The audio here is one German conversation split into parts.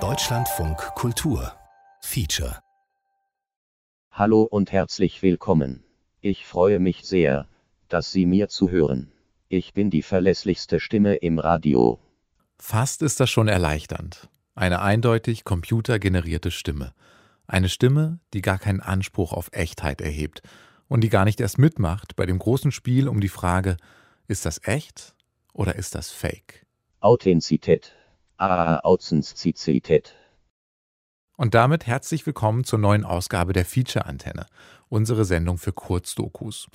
Deutschlandfunk Kultur Feature Hallo und herzlich willkommen. Ich freue mich sehr, dass Sie mir zuhören. Ich bin die verlässlichste Stimme im Radio. Fast ist das schon erleichternd. Eine eindeutig computergenerierte Stimme. Eine Stimme, die gar keinen Anspruch auf Echtheit erhebt und die gar nicht erst mitmacht bei dem großen Spiel um die Frage, ist das echt oder ist das Fake? Authentizität. Ah, Authentizität. Und damit herzlich willkommen zur neuen Ausgabe der Feature-Antenne, unsere Sendung für Kurzdokus.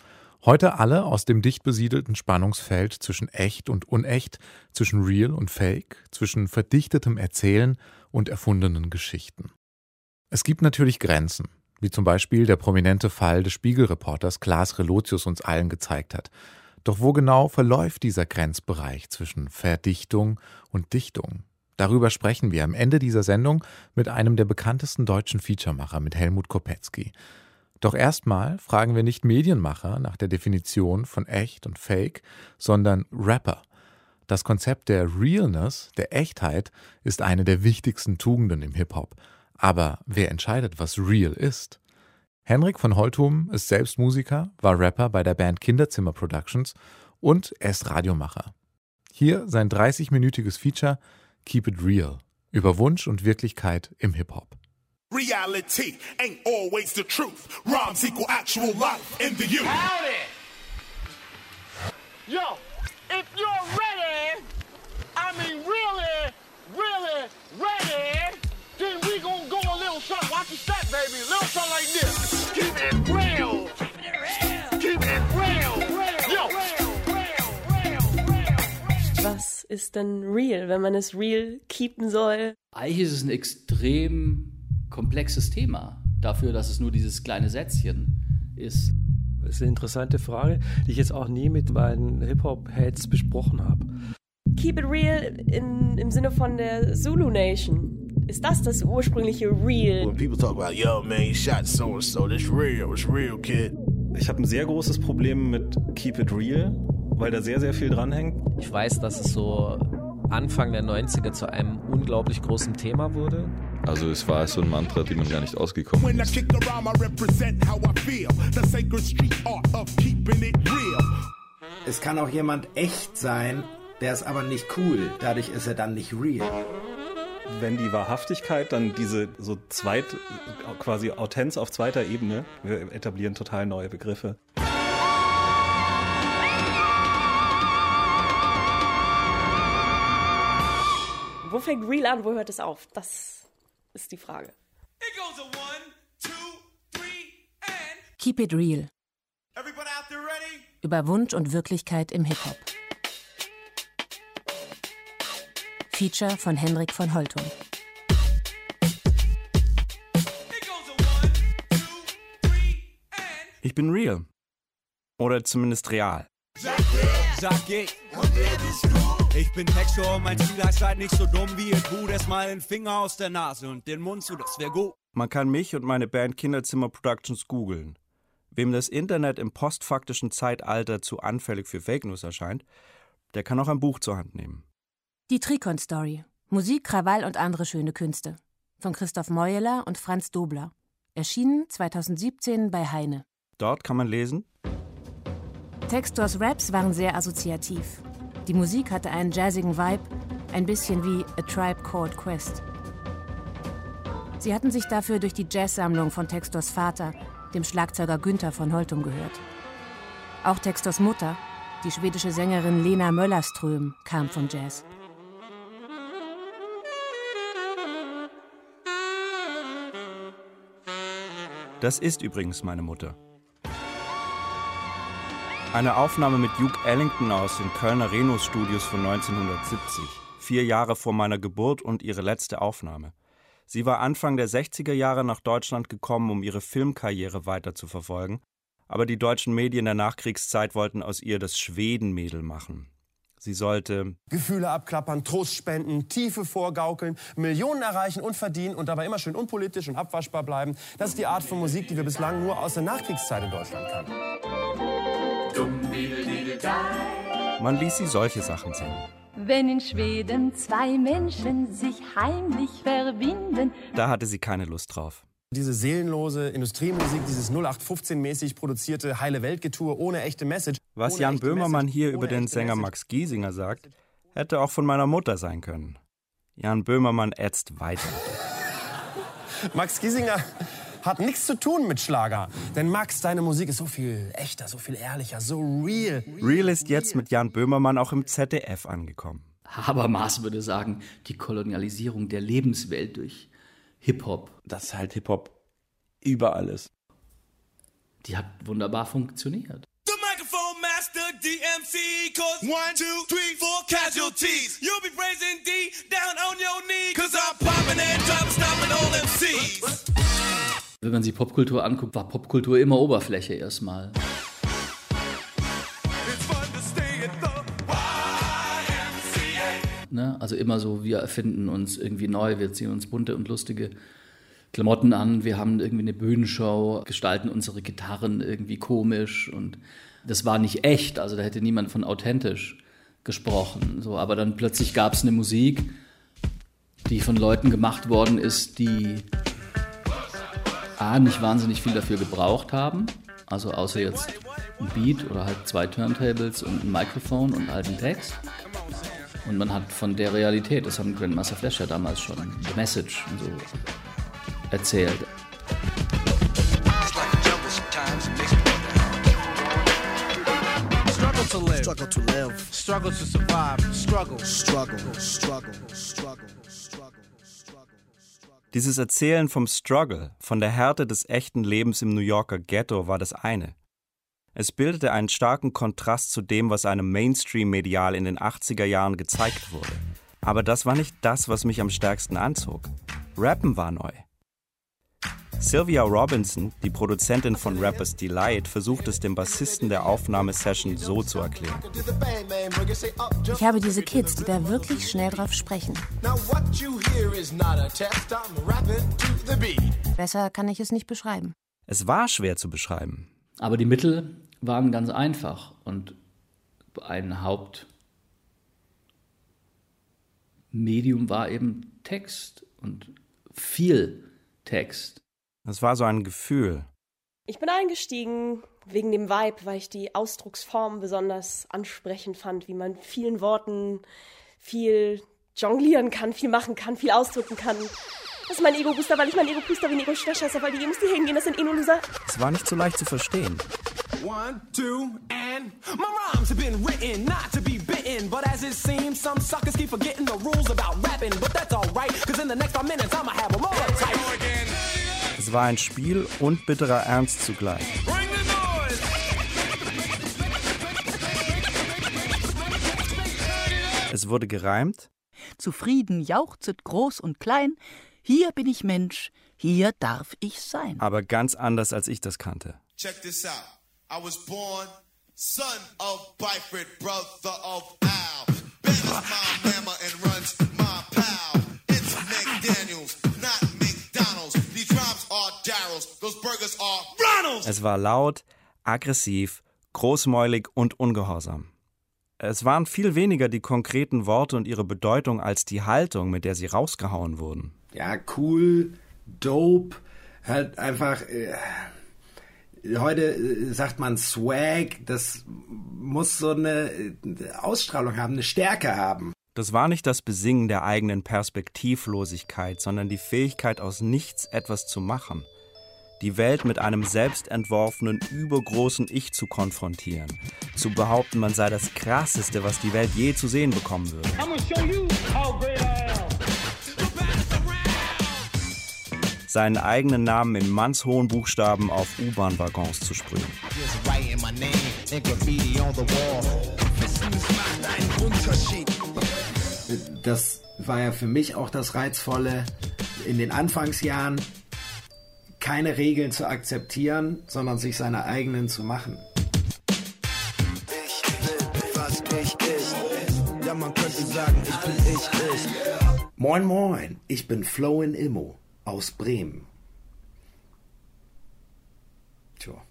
Heute alle aus dem dicht besiedelten Spannungsfeld zwischen echt und unecht, zwischen real und fake, zwischen verdichtetem Erzählen und erfundenen Geschichten. Es gibt natürlich Grenzen, wie zum Beispiel der prominente Fall des Spiegelreporters Klaas Relotius uns allen gezeigt hat. Doch wo genau verläuft dieser Grenzbereich zwischen Verdichtung und Dichtung? Darüber sprechen wir am Ende dieser Sendung mit einem der bekanntesten deutschen Featuremacher, mit Helmut Kopetzky. Doch erstmal fragen wir nicht Medienmacher nach der Definition von echt und fake, sondern Rapper. Das Konzept der Realness, der Echtheit, ist eine der wichtigsten Tugenden im Hip-Hop. Aber wer entscheidet, was real ist? Henrik von Holtum ist selbst Musiker, war Rapper bei der Band Kinderzimmer Productions und er ist Radiomacher. Hier sein 30-minütiges Feature Keep It Real über Wunsch und Wirklichkeit im Hip-Hop. Reality ain't always the truth. Rhymes equal actual life in the youth. Howdy! Yo, Ist denn real, wenn man es real keepen soll? Eigentlich ist es ein extrem komplexes Thema dafür, dass es nur dieses kleine Sätzchen ist. Das ist eine interessante Frage, die ich jetzt auch nie mit meinen Hip-Hop-Heads besprochen habe. Keep it real in, im Sinne von der Zulu Nation. Ist das das ursprüngliche Real? When people talk about, yo, man, you shot so and so, that's real, it's real, kid. Ich habe ein sehr großes Problem mit Keep It Real, weil da sehr, sehr viel dranhängt. Ich weiß, dass es so Anfang der 90er zu einem unglaublich großen Thema wurde. Also es war so ein Mantra, die man gar nicht ausgekommen When I ist. kick around, I represent how I feel. The sacred street art of keeping it real. Es kann auch jemand echt sein, der ist aber nicht cool. Dadurch ist er dann nicht real. Wenn die Wahrhaftigkeit dann diese so zweit, quasi Autenz auf zweiter Ebene, wir etablieren total neue Begriffe. Wo fängt real an, wo hört es auf? Das ist die Frage. It goes a one, two, three, and Keep It Real. everybody out there ready? Über Wunsch und Wirklichkeit im Hip-Hop. Feature von Henrik von Holtum. Ich bin real. Oder zumindest real. Sag ich. Ich bin Textor und mein Ziel heißt seid nicht so dumm wie ihr tut. Erstmal den Finger aus der Nase und den Mund zu, das wär gut. Man kann mich und meine Band Kinderzimmer Productions googeln. Wem das Internet im postfaktischen Zeitalter zu anfällig für Fake News erscheint, der kann auch ein Buch zur Hand nehmen. Die Trikon Story. Musik, Krawall und andere schöne Künste. Von Christoph Meuler und Franz Dobler. Erschienen 2017 bei Heine. Dort kann man lesen, Textors Raps waren sehr assoziativ. Die Musik hatte einen jazzigen Vibe, ein bisschen wie A Tribe Called Quest. Sie hatten sich dafür durch die Jazzsammlung von Textors Vater, dem Schlagzeuger Günther von Holtum, gehört. Auch Textors Mutter, die schwedische Sängerin Lena Möllerström, kam vom Jazz. das ist übrigens meine Mutter. Eine Aufnahme mit Duke Ellington aus den Kölner Renus Studios von 1970, vier Jahre vor meiner Geburt und ihre letzte Aufnahme. Sie war Anfang der 60er Jahre nach Deutschland gekommen, um ihre Filmkarriere weiter zu verfolgen, aber die deutschen Medien der Nachkriegszeit wollten aus ihr das Schwedenmädel machen. Sie sollte Gefühle abklappern, Trost spenden, Tiefe vorgaukeln, Millionen erreichen und verdienen und dabei immer schön unpolitisch und abwaschbar bleiben. Das ist die Art von Musik, die wir bislang nur aus der Nachkriegszeit in Deutschland kannten. Man ließ sie solche Sachen singen. Wenn in Schweden zwei Menschen sich heimlich verbinden. Da hatte sie keine Lust drauf. Diese seelenlose Industriemusik, dieses 0815-mäßig produzierte heile Weltgetue ohne echte Message. Was Jan Böhmermann Message, hier über den Sänger Message. Max Giesinger sagt, hätte auch von meiner Mutter sein können. Jan Böhmermann ätzt weiter. Max Giesinger hat nichts zu tun mit Schlager. Denn Max, deine Musik ist so viel echter, so viel ehrlicher, so real. Real ist jetzt mit Jan Böhmermann auch im ZDF angekommen. Habermas würde sagen, die Kolonialisierung der Lebenswelt durch Hip-Hop. Das halt Hip-Hop überall ist. Die hat wunderbar funktioniert. The microphone master DMC cause one, two, three, four casualties. You'll be praising D down on your knee cause I'm popping and drop stopping all MCs. Wenn man sich Popkultur anguckt, war Popkultur immer Oberfläche erstmal. Ne? Also immer so, wir erfinden uns irgendwie neu, wir ziehen uns bunte und lustige Klamotten an, wir haben irgendwie eine Bühnenshow, gestalten unsere Gitarren irgendwie komisch und das war nicht echt, also da hätte niemand von authentisch gesprochen. So, aber dann plötzlich gab es eine Musik, die von Leuten gemacht worden ist, die A, nicht wahnsinnig viel dafür gebraucht haben, also außer jetzt ein Beat oder halt zwei Turntables und ein Mikrofon und halt einen Text. Und man hat von der Realität, das haben Grandmaster Flash ja damals schon, The Message und so erzählt. Struggle to live. Struggle to live. Struggle to survive. Struggle. Struggle. Struggle. Struggle. Dieses Erzählen vom Struggle, von der Härte des echten Lebens im New Yorker Ghetto war das eine. Es bildete einen starken Kontrast zu dem, was einem Mainstream-medial in den 80er Jahren gezeigt wurde. Aber das war nicht das, was mich am stärksten anzog. Rappen war neu. Sylvia Robinson, die Produzentin von Rappers Delight, versucht es dem Bassisten der Aufnahmesession so zu erklären. Ich habe diese Kids, die da wirklich schnell drauf sprechen. Besser kann ich es nicht beschreiben. Es war schwer zu beschreiben. Aber die Mittel waren ganz einfach und ein Hauptmedium war eben Text und viel Text. Es war so ein Gefühl. Ich bin eingestiegen wegen dem Vibe, weil ich die Ausdrucksform besonders ansprechend fand, wie man vielen Worten viel jonglieren kann, viel machen kann, viel ausdrücken kann. Das ist mein Ego-Booster, weil ich mein Ego-Booster wie ein Ego-Schwächesser, weil die Jungs, die hingehen, das sind eh nur Loser. Es war nicht so leicht zu verstehen. One, two, and my rhymes have been written not to be bitten. But as it seems, some suckers keep forgetting the rules about rapping. But that's alright, cause in the next five minutes I'ma have them all uptight. Es war ein Spiel und bitterer Ernst zugleich. Es wurde gereimt, Zufrieden jauchzet groß und klein. Hier bin ich Mensch, hier darf ich sein. aber ganz anders, als ich das kannte. Check this out. I was born son of Byford, brother of Al. Ben is my mama and Es war laut, aggressiv, großmäulig und ungehorsam. Es waren viel weniger die konkreten Worte und ihre Bedeutung als die Haltung, mit der sie rausgehauen wurden. Ja, cool, dope, halt einfach. Äh, heute äh, sagt man Swag, das muss so eine äh, Ausstrahlung haben, eine Stärke haben. Das war nicht das Besingen der eigenen Perspektivlosigkeit, sondern die Fähigkeit, aus nichts etwas zu machen. Die Welt mit einem selbstentworfenen, übergroßen Ich zu konfrontieren. Zu behaupten, man sei das Krasseste, was die Welt je zu sehen bekommen würde. Seinen eigenen Namen in mannshohen Buchstaben auf U-Bahn-Waggons zu sprühen. Das war ja für mich auch das Reizvolle in den Anfangsjahren, keine Regeln zu akzeptieren, sondern sich seine eigenen zu machen. Was ich ist. Ja, man könnte sagen, ich bin ich, ich. Moin Moin, ich bin Flo in Immo aus Bremen. Tja.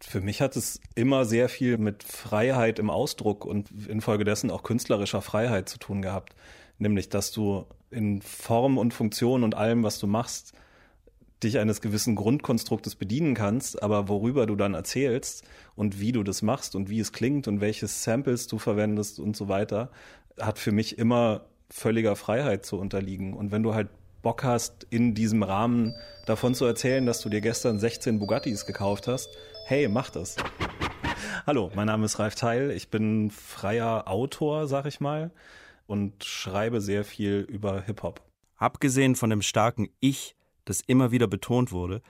Für mich hat es immer sehr viel mit Freiheit im Ausdruck und infolgedessen auch künstlerischer Freiheit zu tun gehabt. Nämlich, dass du in Form und Funktion und allem, was du machst, dich eines gewissen Grundkonstruktes bedienen kannst, aber worüber du dann erzählst und wie du das machst und wie es klingt und welche Samples du verwendest und so weiter, hat für mich immer völliger Freiheit zu unterliegen. Und wenn du halt Bock hast, in diesem Rahmen davon zu erzählen, dass du dir gestern 16 Bugattis gekauft hast, hey, mach das. Hallo, mein Name ist Ralf Teil. Ich bin freier Autor, sag ich mal, und schreibe sehr viel über Hip-Hop. Abgesehen von dem starken Ich, das immer wieder betont wurde,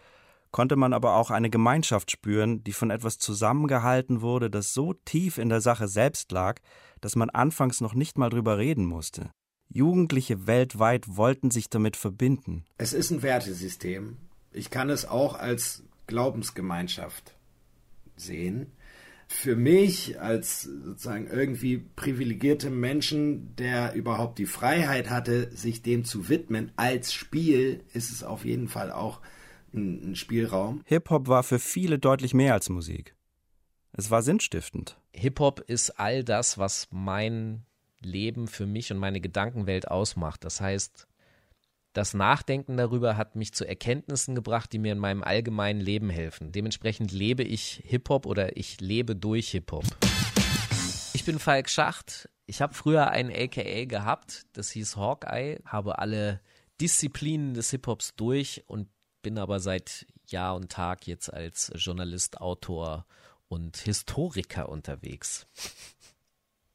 konnte man aber auch eine Gemeinschaft spüren, die von etwas zusammengehalten wurde, das so tief in der Sache selbst lag, dass man anfangs noch nicht mal drüber reden musste. Jugendliche weltweit wollten sich damit verbinden. Es ist ein Wertesystem. Ich kann es auch als Glaubensgemeinschaft sehen. Für mich als sozusagen irgendwie privilegierte Menschen, der überhaupt die Freiheit hatte, sich dem zu widmen als Spiel, ist es auf jeden Fall auch ein, ein Spielraum. Hip-Hop war für viele deutlich mehr als Musik. Es war sinnstiftend. Hip-Hop ist all das, was mein Leben für mich und meine Gedankenwelt ausmacht. Das heißt, das Nachdenken darüber hat mich zu Erkenntnissen gebracht, die mir in meinem allgemeinen Leben helfen. Dementsprechend lebe ich Hip-Hop oder ich lebe durch Hip-Hop. Ich bin Falk Schacht. Ich habe früher ein AKA gehabt, das hieß Hawkeye, habe alle Disziplinen des Hip-Hops durch und bin aber seit Jahr und Tag jetzt als Journalist, Autor und Historiker unterwegs.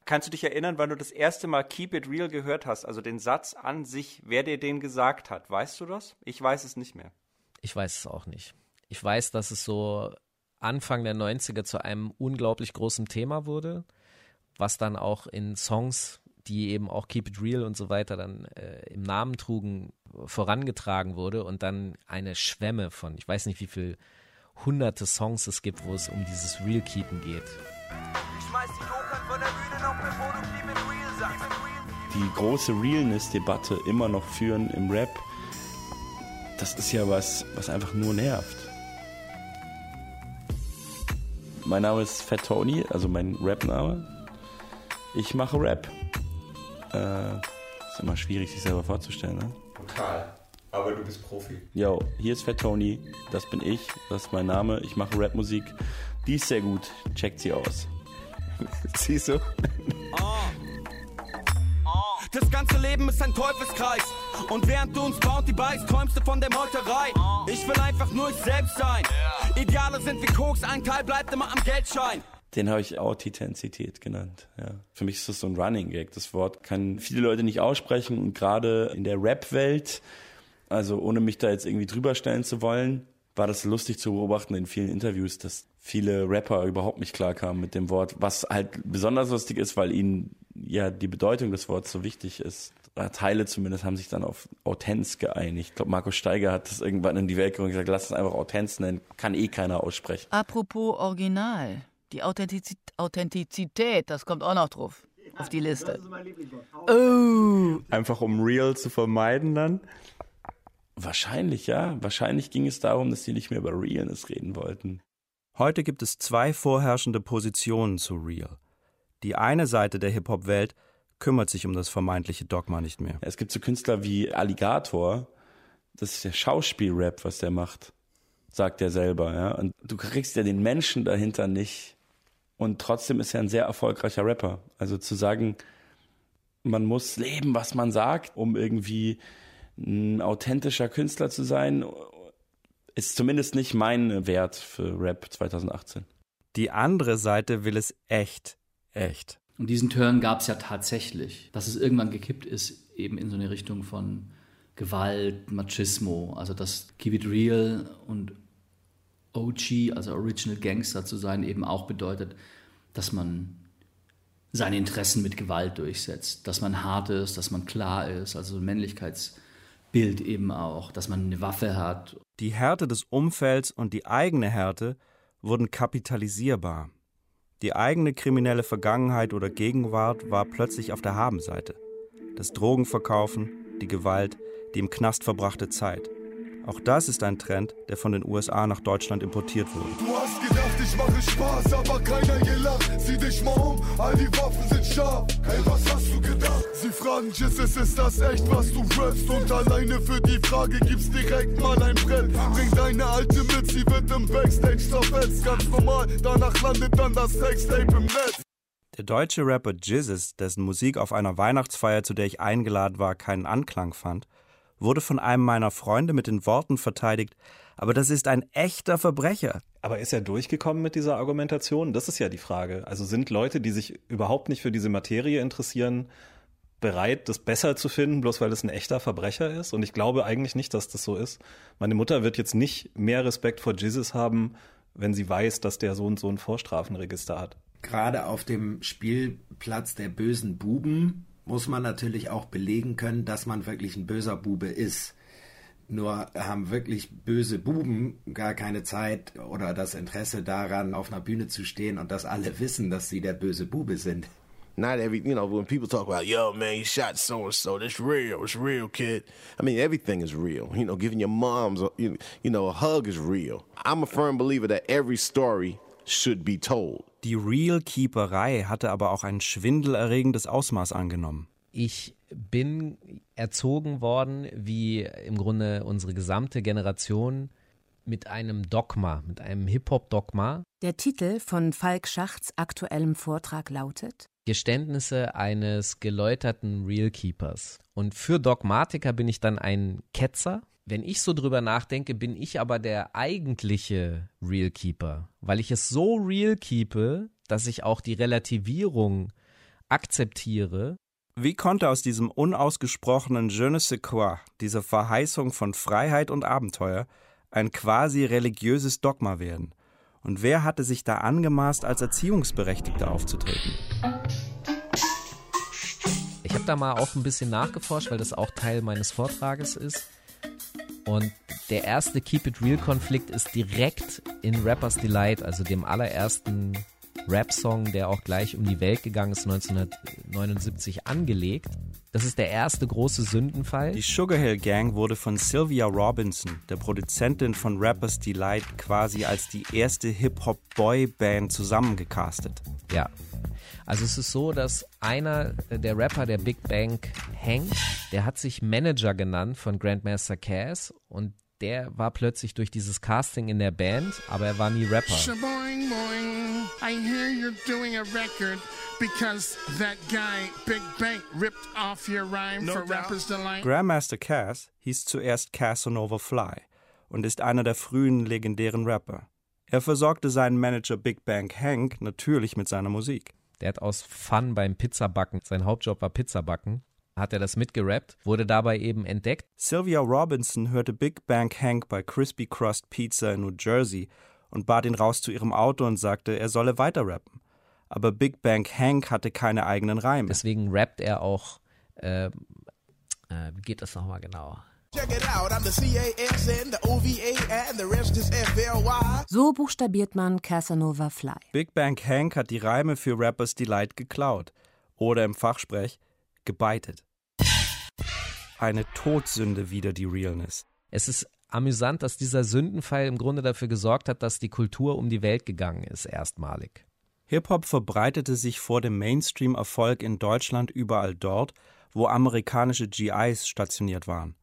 Kannst du dich erinnern, wann du das erste Mal Keep It Real gehört hast? Also den Satz an sich, wer dir den gesagt hat. Weißt du das? Ich weiß es nicht mehr. Ich weiß es auch nicht. Ich weiß, dass es so Anfang der 90er zu einem unglaublich großen Thema wurde, was dann auch in Songs, die eben auch Keep It Real und so weiter dann äh, im Namen trugen, vorangetragen wurde und dann eine Schwemme von, ich weiß nicht wie viel hunderte Songs es gibt, wo es um dieses Real Keepen geht. Ich schmeiß die die große Realness-Debatte immer noch führen im Rap, das ist ja was, was einfach nur nervt. Mein Name ist Fat Tony, also mein Rap-Name. Ich mache Rap. Äh, ist immer schwierig, sich selber vorzustellen, ne? Total. Aber du bist Profi. Yo, hier ist Fat Tony, das bin ich, das ist mein Name, ich mache Rapmusik. Die ist sehr gut, checkt sie aus. Siehst du? Das ganze Leben ist ein Teufelskreis. Und während du uns Bounty beißt, träumst du von der Meuterei. Ich will einfach nur ich selbst sein. Ideale sind wie Koks, ein Teil bleibt immer am Geldschein. Den habe ich Authentizität genannt. Ja. Für mich ist das so ein Running Gag. Das Wort kann viele Leute nicht aussprechen und gerade in der Rap-Welt, also ohne mich da jetzt irgendwie drüber stellen zu wollen, war das lustig zu beobachten in vielen Interviews, dass viele Rapper überhaupt nicht klarkamen mit dem Wort, was halt besonders lustig ist, weil ihnen ja die Bedeutung des Wortes so wichtig ist. Teile zumindest haben sich dann auf Autenz geeinigt. Ich glaube, Markus Steiger hat das irgendwann in die Welt gebracht und gesagt, lass es einfach Autenz nennen, kann eh keiner aussprechen. Apropos Original. Die Authentiz Authentizität, das kommt auch noch drauf. Auf die Liste. Oh. Einfach um real zu vermeiden dann? Wahrscheinlich, ja. Wahrscheinlich ging es darum, dass sie nicht mehr über Realness reden wollten. Heute gibt es zwei vorherrschende Positionen zu Real. Die eine Seite der Hip-Hop-Welt kümmert sich um das vermeintliche Dogma nicht mehr. Es gibt so Künstler wie Alligator, das ist der Schauspielrap, was der macht, sagt er selber, ja. Und du kriegst ja den Menschen dahinter nicht. Und trotzdem ist er ein sehr erfolgreicher Rapper. Also zu sagen, man muss leben, was man sagt, um irgendwie ein authentischer Künstler zu sein, ist zumindest nicht mein Wert für Rap 2018. Die andere Seite will es echt, echt. Und diesen Turn gab es ja tatsächlich, dass es irgendwann gekippt ist, eben in so eine Richtung von Gewalt, Machismo, also dass Keep It Real und OG, also Original Gangster zu sein, eben auch bedeutet, dass man seine Interessen mit Gewalt durchsetzt, dass man hart ist, dass man klar ist, also ein Männlichkeitsbild eben auch, dass man eine Waffe hat. Die Härte des Umfelds und die eigene Härte wurden kapitalisierbar. Die eigene kriminelle Vergangenheit oder Gegenwart war plötzlich auf der Habenseite. Das Drogenverkaufen, die Gewalt, die im Knast verbrachte Zeit. Auch das ist ein Trend, der von den USA nach Deutschland importiert wurde. Ich mache Spaß, aber keiner hier lacht. Sieh dich mal um, all die Waffen sind scharf. Hey, was hast du gedacht? Sie fragen, Jesus, ist das echt, was du rappst? Und alleine für die Frage gibt's direkt mal ein Brett. Bring deine Alte mit, sie wird im Backstage zerfetzt. Ganz normal, danach landet dann das Sextape im Netz. Der deutsche Rapper Jizzes, dessen Musik auf einer Weihnachtsfeier, zu der ich eingeladen war, keinen Anklang fand, wurde von einem meiner Freunde mit den Worten verteidigt, aber das ist ein echter Verbrecher. Aber ist er durchgekommen mit dieser Argumentation? Das ist ja die Frage. Also sind Leute, die sich überhaupt nicht für diese Materie interessieren, bereit, das besser zu finden, bloß weil es ein echter Verbrecher ist? Und ich glaube eigentlich nicht, dass das so ist. Meine Mutter wird jetzt nicht mehr Respekt vor Jesus haben, wenn sie weiß, dass der so und so ein Vorstrafenregister hat. Gerade auf dem Spielplatz der bösen Buben muss man natürlich auch belegen können, dass man wirklich ein böser Bube ist. Nur haben wirklich böse Buben gar keine Zeit oder das Interesse daran, auf einer Bühne zu stehen und dass alle wissen, dass sie der böse Bube sind. Not every, you know, when people talk about, yo, man, you shot so and so, that's real, it's real, kid. I mean, everything is real. You know, giving your moms, a, you you know, a hug is real. I'm a firm believer that every story should be told. Die Real-Keeperei hatte aber auch ein schwindelerregendes Ausmaß angenommen. Ich bin erzogen worden, wie im Grunde unsere gesamte Generation, mit einem Dogma, mit einem Hip-Hop-Dogma. Der Titel von Falk Schachts aktuellem Vortrag lautet Geständnisse eines geläuterten Realkeepers. Und für Dogmatiker bin ich dann ein Ketzer. Wenn ich so drüber nachdenke, bin ich aber der eigentliche Realkeeper, weil ich es so real keepe, dass ich auch die Relativierung akzeptiere. Wie konnte aus diesem unausgesprochenen Je ne sais quoi, dieser Verheißung von Freiheit und Abenteuer, ein quasi religiöses Dogma werden? Und wer hatte sich da angemaßt, als Erziehungsberechtigter aufzutreten? Ich habe da mal auch ein bisschen nachgeforscht, weil das auch Teil meines Vortrages ist. Und der erste Keep It Real Konflikt ist direkt in Rappers Delight, also dem allerersten Rap-Song, der auch gleich um die Welt gegangen ist, 1979 angelegt. Das ist der erste große Sündenfall. Die Sugar Hill Gang wurde von Sylvia Robinson, der Produzentin von Rappers Delight, quasi als die erste Hip-Hop-Boy-Band zusammengecastet. Ja. Also es ist so, dass einer der Rapper der Big Bang Hank, der hat sich Manager genannt von Grandmaster Cass und der war plötzlich durch dieses Casting in der Band, aber er war nie Rapper. Shaboing, boing. I hear you're doing a record because that guy Big Bank ripped off your rhyme for Rappers Delight. Grandmaster Cass hieß zuerst Casanova Fly und ist einer der frühen legendären Rapper. Er versorgte seinen Manager Big Bang Hank natürlich mit seiner Musik. Der hat aus Fun beim Pizzabacken, sein Hauptjob war Pizzabacken, hat er das mitgerappt, wurde dabei eben entdeckt. Sylvia Robinson hörte Big Bang Hank bei Crispy Crust Pizza in New Jersey und bat ihn raus zu ihrem Auto und sagte, er solle weiter rappen. Aber Big Bang Hank hatte keine eigenen Reime. Deswegen rappt er auch, äh, äh, wie geht das nochmal genau? Check it out, I'm the C-A-S-N, the O-V-A, and the rest is F-L-Y. So buchstabiert man Casanova Fly. Big Bang Hank hat die Reime für Rappers Delight geklaut. Oder im Fachsprech gebeitet. Eine Todsünde wieder die Realness. Es ist amüsant, dass dieser Sündenfall im Grunde dafür gesorgt hat, dass die Kultur um die Welt gegangen ist, erstmalig. Hip-Hop verbreitete sich vor dem Mainstream-Erfolg in Deutschland überall dort, wo amerikanische GIs stationiert waren.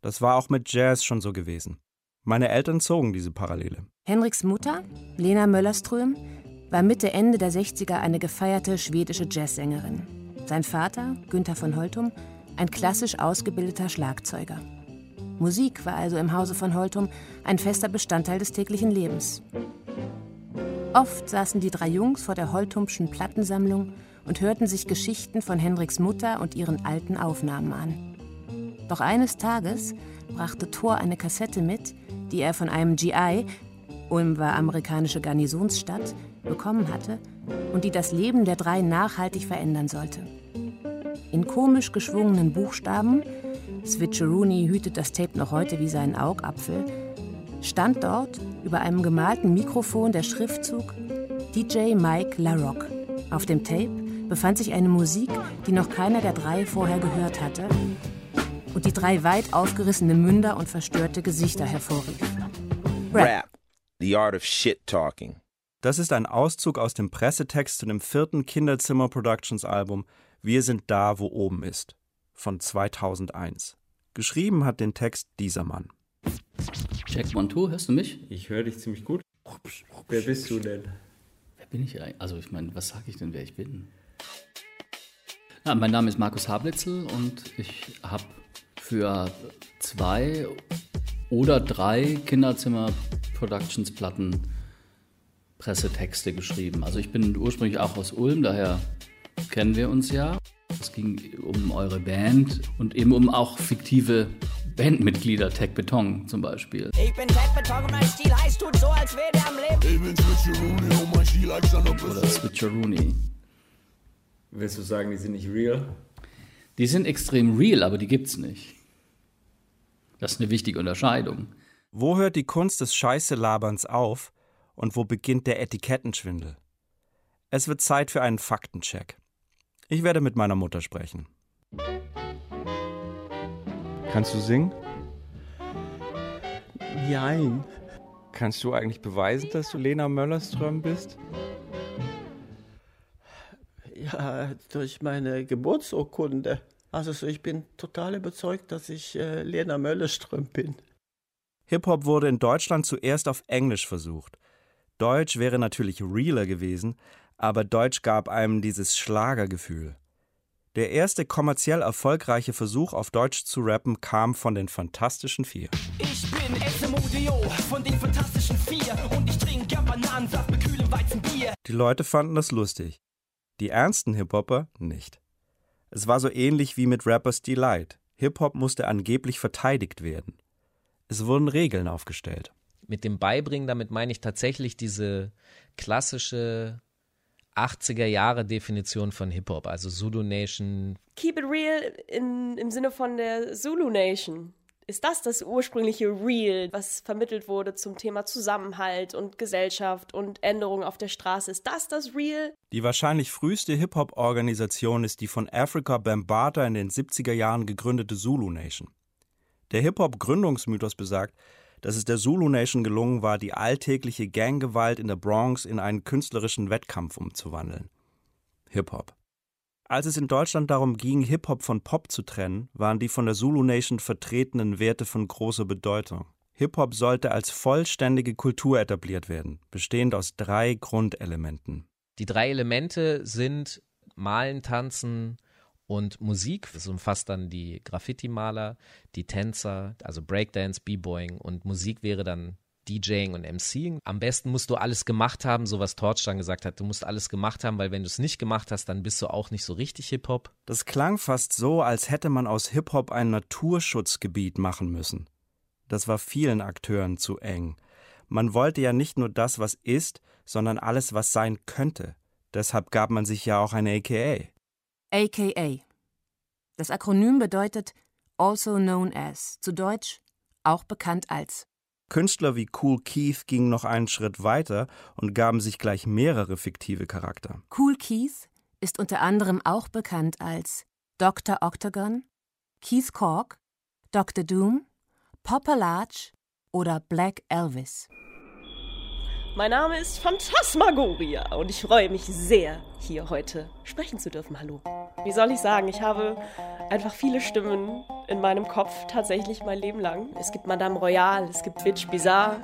Das war auch mit Jazz schon so gewesen. Meine Eltern zogen diese Parallele. Henriks Mutter, Lena Möllerström, war Mitte, Ende der 60er eine gefeierte schwedische Jazzsängerin. Sein Vater, Günther von Holtum, ein klassisch ausgebildeter Schlagzeuger. Musik war also im Hause von Holtum ein fester Bestandteil des täglichen Lebens. Oft saßen die drei Jungs vor der Holtumschen Plattensammlung und hörten sich Geschichten von Henriks Mutter und ihren alten Aufnahmen an. Doch eines Tages brachte Thor eine Kassette mit, die er von einem GI, Ulm war amerikanische Garnisonsstadt, bekommen hatte und die das Leben der drei nachhaltig verändern sollte. In komisch geschwungenen Buchstaben, Switcheroony hütet das Tape noch heute wie seinen Augapfel, stand dort über einem gemalten Mikrofon der Schriftzug DJ Mike LaRock. Auf dem Tape befand sich eine Musik, die noch keiner der drei vorher gehört hatte und die drei weit aufgerissene Münder und verstörte Gesichter hervorrief. Rap, the art of shit talking. Das ist ein Auszug aus dem Pressetext zu dem vierten Kinderzimmer Productions Album Wir sind da, wo oben ist von 2001. Geschrieben hat den Text dieser Mann. Jack Montour, hörst du mich? Ich höre dich ziemlich gut. Wer bist du denn? Wer bin ich eigentlich? Also ich meine, was sage ich denn, wer ich bin? Ja, mein Name ist Markus Hablitzel und ich habe für zwei oder drei Kinderzimmer Productions Platten Pressetexte geschrieben. Also ich bin ursprünglich auch aus Ulm, daher kennen wir uns ja. Es ging um eure Band und eben um auch fiktive Bandmitglieder, Tech Beton zum Beispiel. Ich bin Tech Beton und mein Stil heißt, tut so, als wäre der am Leben. Ich bin Switcheroony und mein Stil heißt dann noch Oder Switcheroony. Willst du sagen, die sind nicht real? Die sind extrem real, aber die gibt's nicht. Das ist eine wichtige Unterscheidung. Wo hört die Kunst des Scheiße-Laberns auf und wo beginnt der Etikettenschwindel? Es wird Zeit für einen Faktencheck. Ich werde mit meiner Mutter sprechen. Kannst du singen? Nein. Kannst du eigentlich beweisen, dass du Lena Möllerström bist? Ja, durch meine Geburtsurkunde. Also so, ich bin total überzeugt, dass ich äh, Lena Möllerström bin. Hip-Hop wurde in Deutschland zuerst auf Englisch versucht. Deutsch wäre natürlich realer gewesen, aber Deutsch gab einem dieses Schlagergefühl. Der erste kommerziell erfolgreiche Versuch auf Deutsch zu rappen kam von den Fantastischen Vier. Ich bin SMODO von den Fantastischen Vier und ich trinke gern Bananensaft mit kühlem Weizenbier. Die Leute fanden das lustig. Die ernsten Hip-Hopper nicht. Es war so ähnlich wie mit Rappers Delight. Hip-Hop musste angeblich verteidigt werden. Es wurden Regeln aufgestellt. Mit dem Beibringen, damit meine ich tatsächlich diese klassische 80er Jahre Definition von Hip-Hop, also Zulu Nation. Keep it real in, im Sinne von der Zulu Nation. Ist das das ursprüngliche Real, was vermittelt wurde zum Thema Zusammenhalt und Gesellschaft und Änderungen auf der Straße? Ist das das Real? Die wahrscheinlich früheste Hip-Hop-Organisation ist die von Africa Bambaataa in den 70er Jahren gegründete Zulu Nation. Der Hip-Hop-Gründungsmythos besagt, dass es der Zulu Nation gelungen war, die alltägliche Ganggewalt in der Bronx in einen künstlerischen Wettkampf umzuwandeln. Hip-Hop. Als es in Deutschland darum ging, Hip-Hop von Pop zu trennen, waren die von der Zulu Nation vertretenen Werte von großer Bedeutung. Hip-Hop sollte als vollständige Kultur etabliert werden, bestehend aus drei Grundelementen. Die drei Elemente sind Malen, Tanzen und Musik. Das umfasst dann die Graffiti-Maler, die Tänzer, also Breakdance, B-Boying und Musik wäre dann DJing und MCing. Am besten musst du alles gemacht haben, so was Torch dann gesagt hat. Du musst alles gemacht haben, weil wenn du es nicht gemacht hast, dann bist du auch nicht so richtig Hip-Hop. Das klang fast so, als hätte man aus Hip-Hop ein Naturschutzgebiet machen müssen. Das war vielen Akteuren zu eng. Man wollte ja nicht nur das, was ist, sondern alles, was sein könnte. Deshalb gab man sich ja auch ein AKA. AKA. Das Akronym bedeutet Also Known As, zu Deutsch auch bekannt als. Künstler wie Cool Keith gingen noch einen Schritt weiter und gaben sich gleich mehrere fiktive Charakter. Cool Keith ist unter anderem auch bekannt als Dr. Octagon, Keith Cork, Dr. Doom, Popper Large oder Black Elvis. Mein Name ist Phantasmagoria und ich freue mich sehr, hier heute sprechen zu dürfen. Hallo. Wie soll ich sagen, ich habe einfach viele Stimmen in meinem Kopf, tatsächlich mein Leben lang. Es gibt Madame Royale, es gibt Bitch Bizarre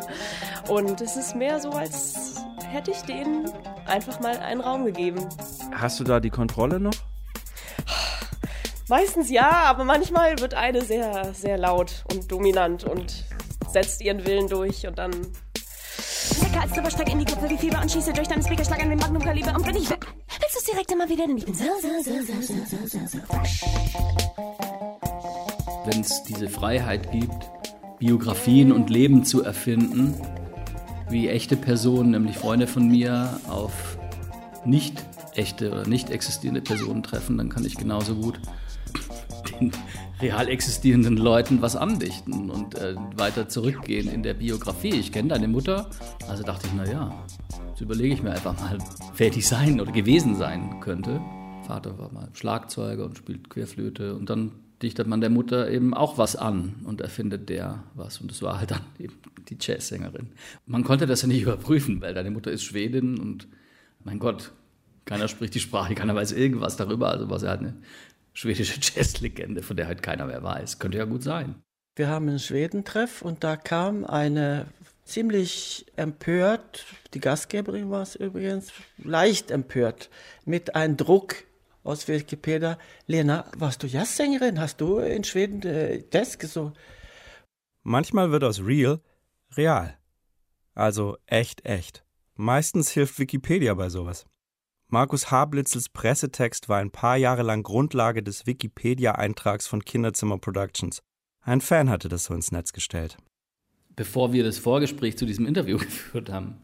und es ist mehr so, als hätte ich denen einfach mal einen Raum gegeben. Hast du da die Kontrolle noch? Meistens ja, aber manchmal wird eine sehr, sehr laut und dominant und setzt ihren Willen durch und dann Lecker als Zaubersteig in die Köpfe wie Fieber und schieße durch deinen Speaker, schlag an den Magnum-Kaliber und bin ich weg. Direkt immer wieder, denn ich bin so, so, so, so, so, so, so, so. Wenn es diese Freiheit gibt, Biografien und Leben zu erfinden, wie echte Personen, nämlich Freunde von mir, auf nicht echte oder nicht existierende Personen treffen, dann kann ich genauso gut den real existierenden Leuten was andichten und äh, weiter zurückgehen in der Biografie. Ich kenne deine Mutter, also dachte ich, naja, jetzt überlege ich mir einfach mal, wer die sein oder gewesen sein könnte. Vater war mal Schlagzeuger und spielt Querflöte und dann dichtet man der Mutter eben auch was an und erfindet der was. Und das war halt dann eben die Jazzsängerin. Man konnte das ja nicht überprüfen, weil deine Mutter ist Schwedin und mein Gott, keiner spricht die Sprache, keiner weiß irgendwas darüber. Also war sie halt eine schwedische Jazzlegende, von der halt keiner mehr weiß. Könnte ja gut sein. Wir haben einen Schwedentreff und da kam eine ziemlich empört, die Gastgeberin war es übrigens, leicht empört, mit einem Druck aus Wikipedia. Lena, warst du Jazzsängerin? Hast du in Schweden äh, das gesungen? Manchmal wird aus real real. Also echt, echt. Meistens hilft Wikipedia bei sowas. Markus Hablitzels Pressetext war ein paar Jahre lang Grundlage des Wikipedia-Eintrags von Kinderzimmer Productions. Ein Fan hatte das so ins Netz gestellt. Bevor wir das Vorgespräch zu diesem Interview geführt haben,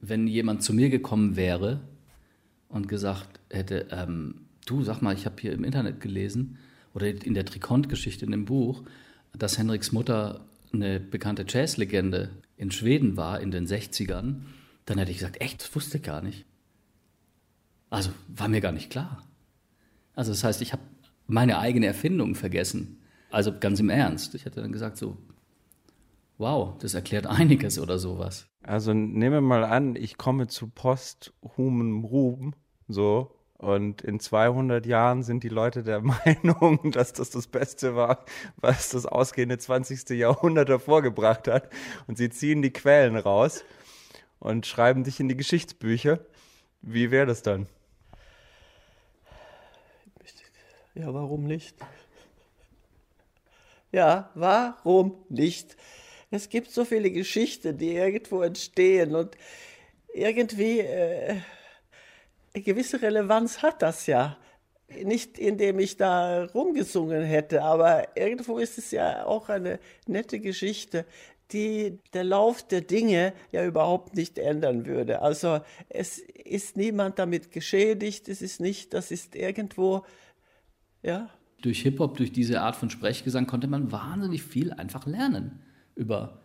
wenn jemand zu mir gekommen wäre und gesagt hätte, ähm, du sag mal, ich habe hier im Internet gelesen oder in der Trikont-Geschichte in dem Buch, dass Henriks Mutter eine bekannte Jazzlegende in Schweden war in den 60ern, dann hätte ich gesagt, echt, das wusste ich gar nicht. Also war mir gar nicht klar. Also das heißt, ich habe meine eigene Erfindung vergessen. Also ganz im Ernst. Ich hätte dann gesagt so, wow, das erklärt einiges oder sowas. Also nehmen wir mal an, ich komme zu posthumem Ruhm, so, und in 200 Jahren sind die Leute der Meinung, dass das das Beste war, was das ausgehende 20. Jahrhundert hervorgebracht hat. Und sie ziehen die Quellen raus und schreiben dich in die Geschichtsbücher. Wie wäre das dann? Ja, warum nicht? Ja, warum nicht? Es gibt so viele Geschichten, die irgendwo entstehen und irgendwie äh, eine gewisse Relevanz hat das ja. Nicht indem ich da rumgesungen hätte, aber irgendwo ist es ja auch eine nette Geschichte, die der Lauf der Dinge ja überhaupt nicht ändern würde. Also es ist niemand damit geschädigt, es ist nicht, das ist irgendwo, ja. Durch Hip-Hop, durch diese Art von Sprechgesang konnte man wahnsinnig viel einfach lernen über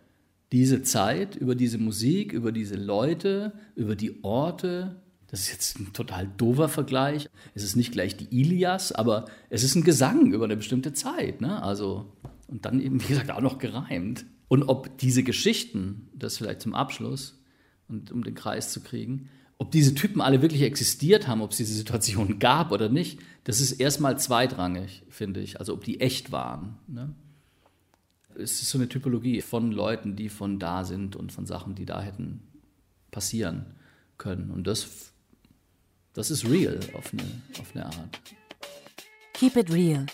diese Zeit, über diese Musik, über diese Leute, über die Orte, das ist jetzt ein total doofer Vergleich. Es ist nicht gleich die Ilias, aber es ist ein Gesang über eine bestimmte Zeit. Ne? Also, und dann eben, wie gesagt, auch noch gereimt. Und ob diese Geschichten, das vielleicht zum Abschluss und um den Kreis zu kriegen, ob diese Typen alle wirklich existiert haben, ob es diese Situation gab oder nicht, das ist erstmal zweitrangig, finde ich. Also ob die echt waren. Ne? Es ist so eine Typologie von Leuten, die von da sind und von Sachen, die da hätten passieren können. Und das das ist real auf eine, auf eine Art. Keep it real.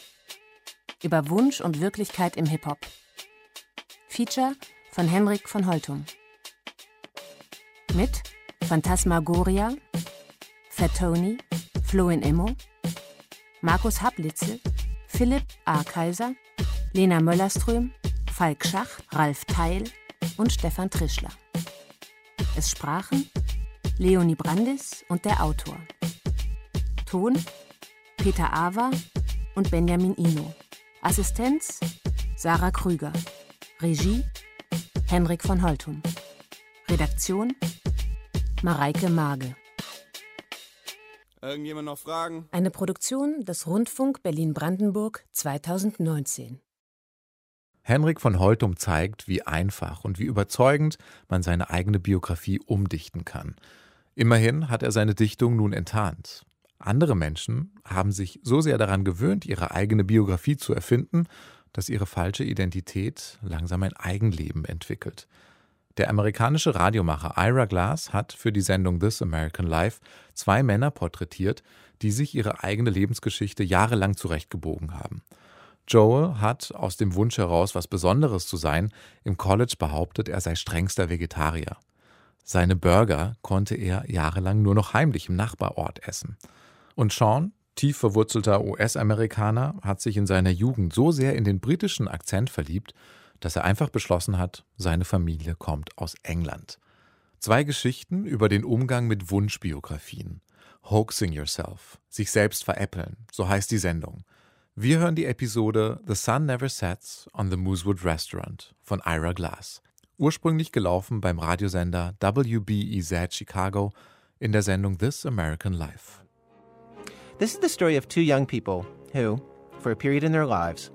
Über Wunsch und Wirklichkeit im Hip-Hop. Feature von Henrik von Holtum. Mit Phantasmagoria, Fat Tony, Floin Immo, Markus Hablitzel, Philipp A. Kaiser, Lena Möllerström, Falk Schach, Ralf Teil und Stefan Trischler. Es sprachen Leonie Brandis und der Autor. Ton Peter Awa und Benjamin Ino. Assistenz Sarah Krüger. Regie Henrik von Holtum. Redaktion Mareike Mage. Irgendjemand noch Fragen? Eine Produktion des Rundfunk Berlin-Brandenburg 2019. Henrik von Holtum zeigt, wie einfach und wie überzeugend man seine eigene Biografie umdichten kann. Immerhin hat er seine Dichtung nun enttarnt. Andere Menschen haben sich so sehr daran gewöhnt, ihre eigene Biografie zu erfinden, dass ihre falsche Identität langsam ein Eigenleben entwickelt. Der amerikanische Radiomacher Ira Glass hat für die Sendung This American Life zwei Männer porträtiert, die sich ihre eigene Lebensgeschichte jahrelang zurechtgebogen haben. Joel hat aus dem Wunsch heraus, was Besonderes zu sein, im College behauptet, er sei strengster Vegetarier. Seine Burger konnte er jahrelang nur noch heimlich im Nachbarort essen. Und Sean, tief verwurzelter US-Amerikaner, hat sich in seiner Jugend so sehr in den britischen Akzent verliebt, dass er einfach beschlossen hat, seine Familie kommt aus England. Zwei Geschichten über den Umgang mit Wunschbiografien. Hoaxing Yourself, sich selbst veräppeln, so heißt die Sendung. Wir hören die Episode The Sun Never Sets on the Moosewood Restaurant von Ira Glass ursprünglich gelaufen beim Radiosender WBEZ Chicago in der Sendung This American Life. This is the story of two young people who, for a period in their lives,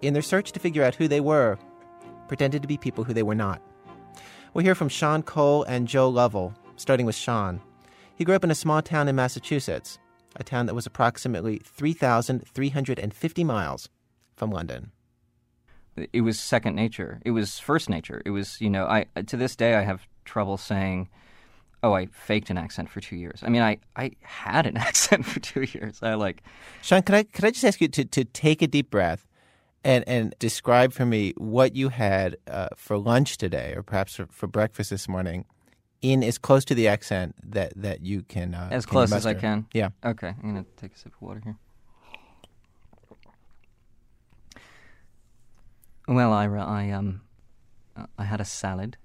in their search to figure out who they were, pretended to be people who they were not. We'll hear from Sean Cole and Joe Lovell, starting with Sean. He grew up in a small town in Massachusetts, a town that was approximately 3,350 miles from London. it was second nature. It was first nature. It was, you know, I to this day I have trouble saying, "Oh, I faked an accent for two years." I mean, I I had an accent for two years. I like. Sean, could I could I just ask you to, to take a deep breath and and describe for me what you had uh, for lunch today, or perhaps for, for breakfast this morning, in as close to the accent that that you can uh, As can close as I can. Yeah. Okay, I'm gonna take a sip of water here. Well, Ira, I um, I had a salad.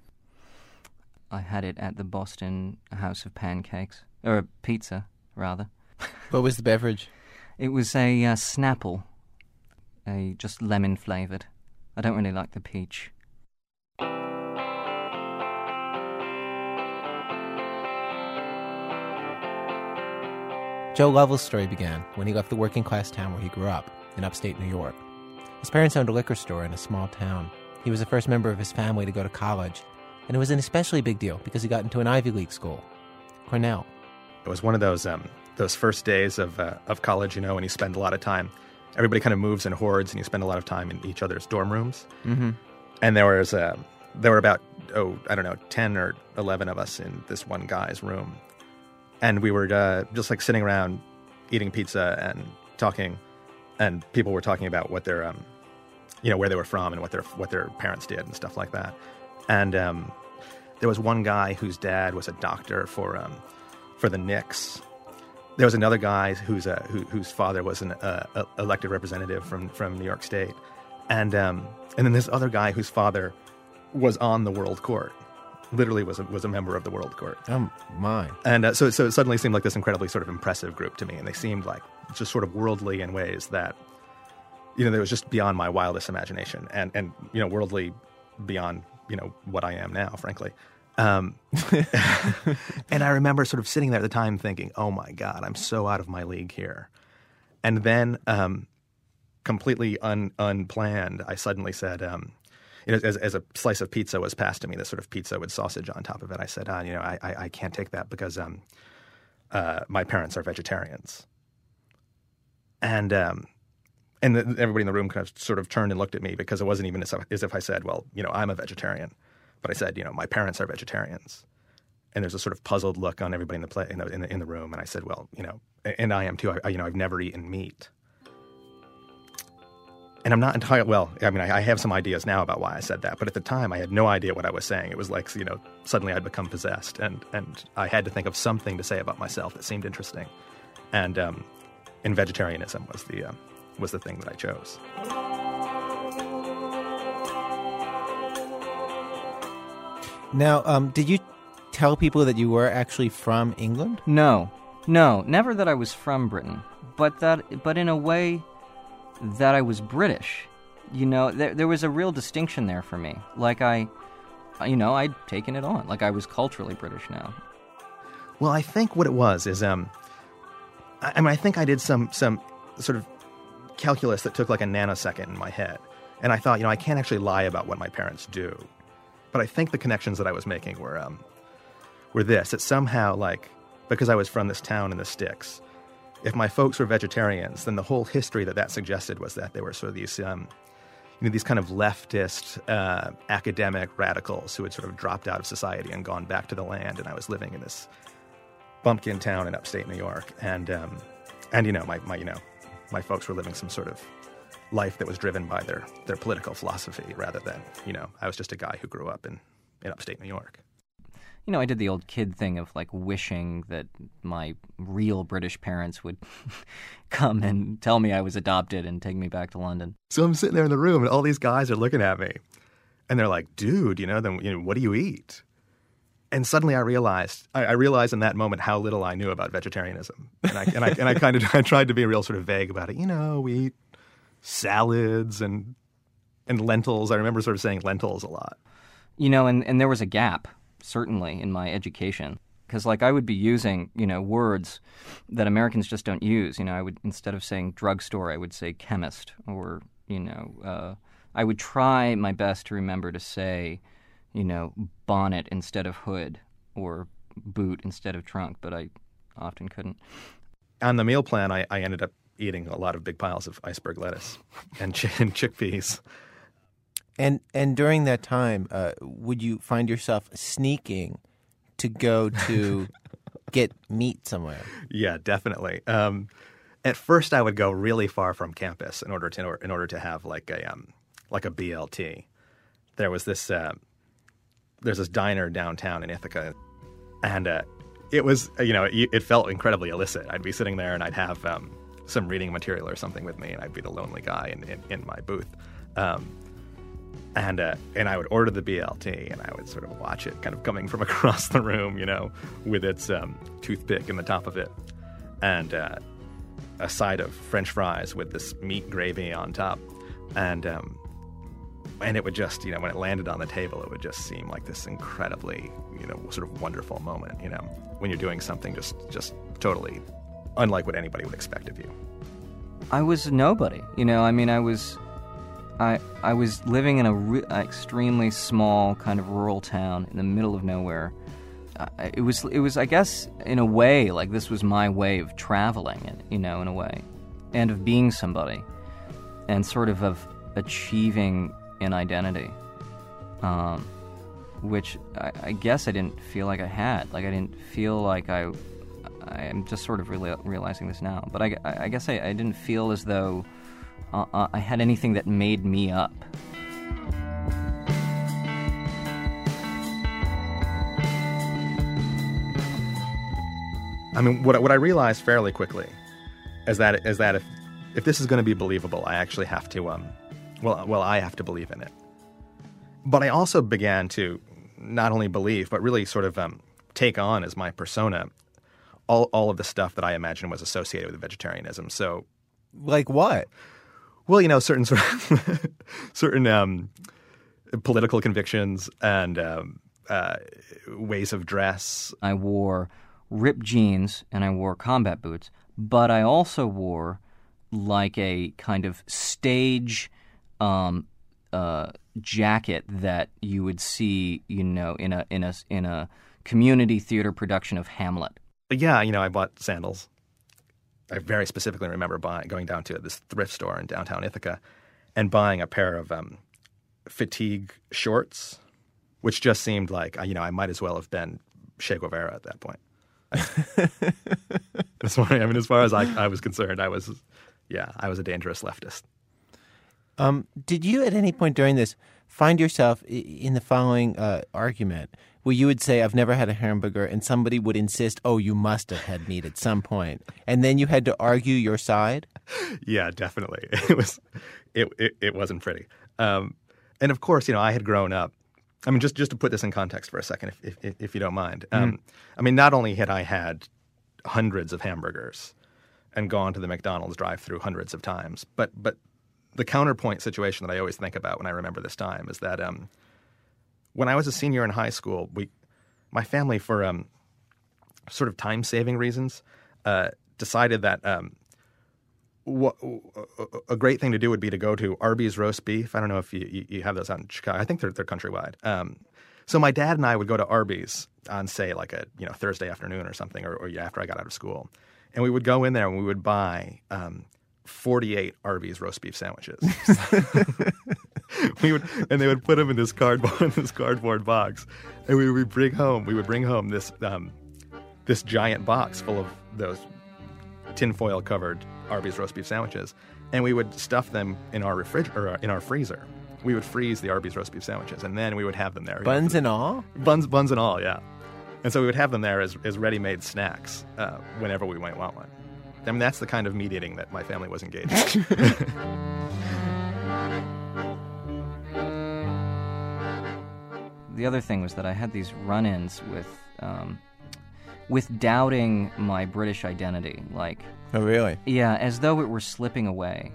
I had it at the Boston House of Pancakes, or a pizza, rather. What was the beverage? It was a uh, Snapple, a just lemon flavored. I don't really like the peach. Joe Lovell's story began when he left the working class town where he grew up, in upstate New York. His parents owned a liquor store in a small town. He was the first member of his family to go to college, and it was an especially big deal because he got into an Ivy League school, Cornell. It was one of those um, those first days of uh, of college, you know, when you spend a lot of time. Everybody kind of moves in hordes, and you spend a lot of time in each other's dorm rooms. Mm-hmm. And there was uh, there were about oh I don't know ten or eleven of us in this one guy's room, and we were uh, just like sitting around eating pizza and talking, and people were talking about what their um, you know where they were from and what their what their parents did and stuff like that. And um, there was one guy whose dad was a doctor for um, for the Knicks. There was another guy whose uh, who, whose father was an uh, elected representative from from New York State, and um, and then this other guy whose father was on the World Court, literally was a, was a member of the World Court. Oh my! And uh, so so it suddenly seemed like this incredibly sort of impressive group to me, and they seemed like just sort of worldly in ways that you know that was just beyond my wildest imagination, and and you know worldly beyond you know what I am now, frankly. Um, and I remember sort of sitting there at the time thinking, "Oh my God, I'm so out of my league here." And then, um, completely un, unplanned, I suddenly said, um, you know, as, as a slice of pizza was passed to me, this sort of pizza with sausage on top of it, I said, ah, you know, I, I, I can't take that because um, uh, my parents are vegetarians. And um, and the, everybody in the room kind of sort of turned and looked at me because it wasn't even as, as if I said, well, you know, I'm a vegetarian, but I said, you know, my parents are vegetarians. And there's a sort of puzzled look on everybody in the play in the, in the, in the room, and I said, well, you know, and I am too. I, you know, I've never eaten meat. And I'm not entirely well. I mean, I, I have some ideas now about why I said that, but at the time, I had no idea what I was saying. It was like, you know, suddenly I'd become possessed, and and I had to think of something to say about myself that seemed interesting, and um, and vegetarianism was the um, was the thing that I chose. Now, um, did you tell people that you were actually from England? No, no, never that I was from Britain, but that, but in a way, that I was British. You know, there there was a real distinction there for me. Like I, you know, I'd taken it on. Like I was culturally British now. Well, I think what it was is, um, I, I mean, I think I did some some sort of calculus that took like a nanosecond in my head, and I thought, you know, I can't actually lie about what my parents do, but I think the connections that I was making were um, were this: that somehow, like, because I was from this town in the sticks, if my folks were vegetarians, then the whole history that that suggested was that they were sort of these, um, you know, these kind of leftist uh, academic radicals who had sort of dropped out of society and gone back to the land, and I was living in this bumpkin town in upstate New York, and um, and you know, my, my you know, my folks were living some sort of life that was driven by their their political philosophy rather than you know, I was just a guy who grew up in in upstate New York. You know, I did the old kid thing of like wishing that my real British parents would come and tell me I was adopted and take me back to London. So I'm sitting there in the room, and all these guys are looking at me, and they're like, "Dude, you know, then you know, what do you eat?" And suddenly I realized, I, I realized in that moment how little I knew about vegetarianism, and I and I, and I kind of I tried to be real sort of vague about it. You know, we eat salads and and lentils. I remember sort of saying lentils a lot. You know, and, and there was a gap, certainly, in my education. because like I would be using you know words that Americans just don't use. You know, I would instead of saying drugstore, I would say chemist, or you know, uh, I would try my best to remember to say, you know, bonnet instead of hood, or boot instead of trunk, but I often couldn't. On the meal plan, I, I ended up eating a lot of big piles of iceberg lettuce and, chi- and chickpeas. And and during that time, uh, would you find yourself sneaking to go to get meat somewhere? Yeah, definitely. Um, at first, I would go really far from campus in order to in order to have like a um, like a BLT. There was this uh, there's this diner downtown in Ithaca, and uh, it was uh, you know it, it felt incredibly illicit. I'd be sitting there and I'd have um, some reading material or something with me, and I'd be the lonely guy in in, in my booth. Um, and uh, and I would order the BLT, and I would sort of watch it, kind of coming from across the room, you know, with its um, toothpick in the top of it, and uh, a side of French fries with this meat gravy on top, and um, and it would just, you know, when it landed on the table, it would just seem like this incredibly, you know, sort of wonderful moment, you know, when you're doing something just just totally unlike what anybody would expect of you. I was nobody. You know, I mean, I was, I I was living in a re- extremely small kind of rural town in the middle of nowhere. It was it was I guess in a way like this was my way of traveling, and you know, in a way, and of being somebody, and sort of of achieving an identity, um, which I, I guess I didn't feel like I had. Like I didn't feel like I I am just sort of reali- realizing this now, but I, I guess I, I, didn't feel as though uh, uh, I had anything that made me up. I mean, what what I realized fairly quickly is that is that if if this is going to be believable, I actually have to um, well well I have to believe in it. But I also began to not only believe, but really sort of um, take on as my persona all all of the stuff that I imagined was associated with vegetarianism. So, like what? Well, you know, certain sort of certain um, political convictions and um, uh, ways of dress. I wore ripped jeans and I wore combat boots, but I also wore like a kind of stage um, uh, jacket that you would see, you know, in a in a in a community theater production of Hamlet. Yeah, you know, I bought sandals. I very specifically remember buying, going down to this thrift store in downtown Ithaca and buying a pair of um, fatigue shorts, which just seemed like, you know, I might as well have been Che Guevara at that point. as far, I mean, as far as I, I was concerned, I was, yeah, I was a dangerous leftist. Um, did you at any point during this find yourself in the following uh, argument? Where you would say, I've never had a hamburger, and somebody would insist, oh, you must have had meat at some point. And then you had to argue your side? Yeah, definitely. It was, it, it, it wasn't pretty. Um, and of course, you know, I had grown up. I mean, just, just to put this in context for a second, if, if, if you don't mind. Um, mm. I mean, not only had I had hundreds of hamburgers and gone to the McDonald's drive through hundreds of times, but, but the counterpoint situation that I always think about when I remember this time is that um, when I was a senior in high school, we, my family, for um, sort of time saving reasons, uh, decided that um, what, a great thing to do would be to go to Arby's roast beef. I don't know if you, you, have those out in Chicago. I think they're, they're countrywide. Um, so my dad and I would go to Arby's on, say, like a you know Thursday afternoon or something, or, or after I got out of school, and we would go in there and we would buy um, 48 Arby's roast beef sandwiches. we would, and they would put them in this cardboard, this cardboard box, and we would bring home. We would bring home this um, this giant box full of those tinfoil covered Arby's roast beef sandwiches, and we would stuff them in our refrigerator, in our freezer. We would freeze the Arby's roast beef sandwiches, and then we would have them there. Buns and all. Buns, buns and all, yeah. And so we would have them there as, as ready-made snacks uh, whenever we might want one. I mean, that's the kind of meat eating that my family was engaged in. the other thing was that I had these run-ins with um, with doubting my British identity, like oh really? Yeah, as though it were slipping away.